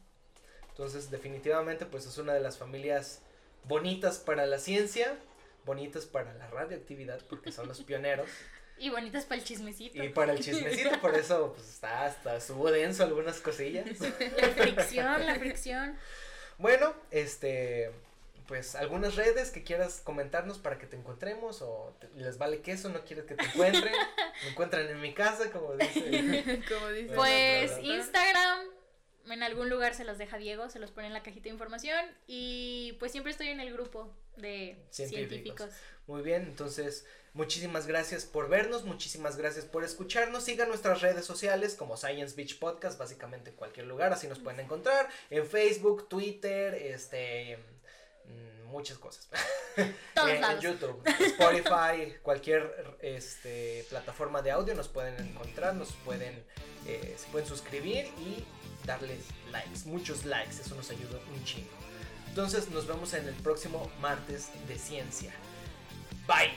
Entonces, definitivamente, pues es una de las familias bonitas para la ciencia, bonitas para la radioactividad, porque son los pioneros, Y bonitas para el chismecito. y para el chismecito, por eso, pues está, hasta estuvo denso algunas cosillas. La fricción, la fricción. Bueno, este, pues algunas redes que quieras comentarnos para que te encontremos, o te- les vale queso, no quieres que te encuentren, me encuentran en mi casa, como dice. Como dice. Pues Instagram, en algún lugar se los deja Diego, se los pone en la cajita de información. Y pues siempre estoy en el grupo de Científicos. científicos. Muy bien, entonces muchísimas gracias por vernos, muchísimas gracias por escucharnos. Sigan nuestras redes sociales como Science Beach Podcast, básicamente en cualquier lugar, así nos pueden encontrar. En Facebook, Twitter, este muchas cosas. En YouTube, Spotify, cualquier este, plataforma de audio nos pueden encontrar, nos pueden, eh, se pueden suscribir y darles likes, muchos likes, eso nos ayuda un chingo. Entonces nos vemos en el próximo martes de ciencia. Bye.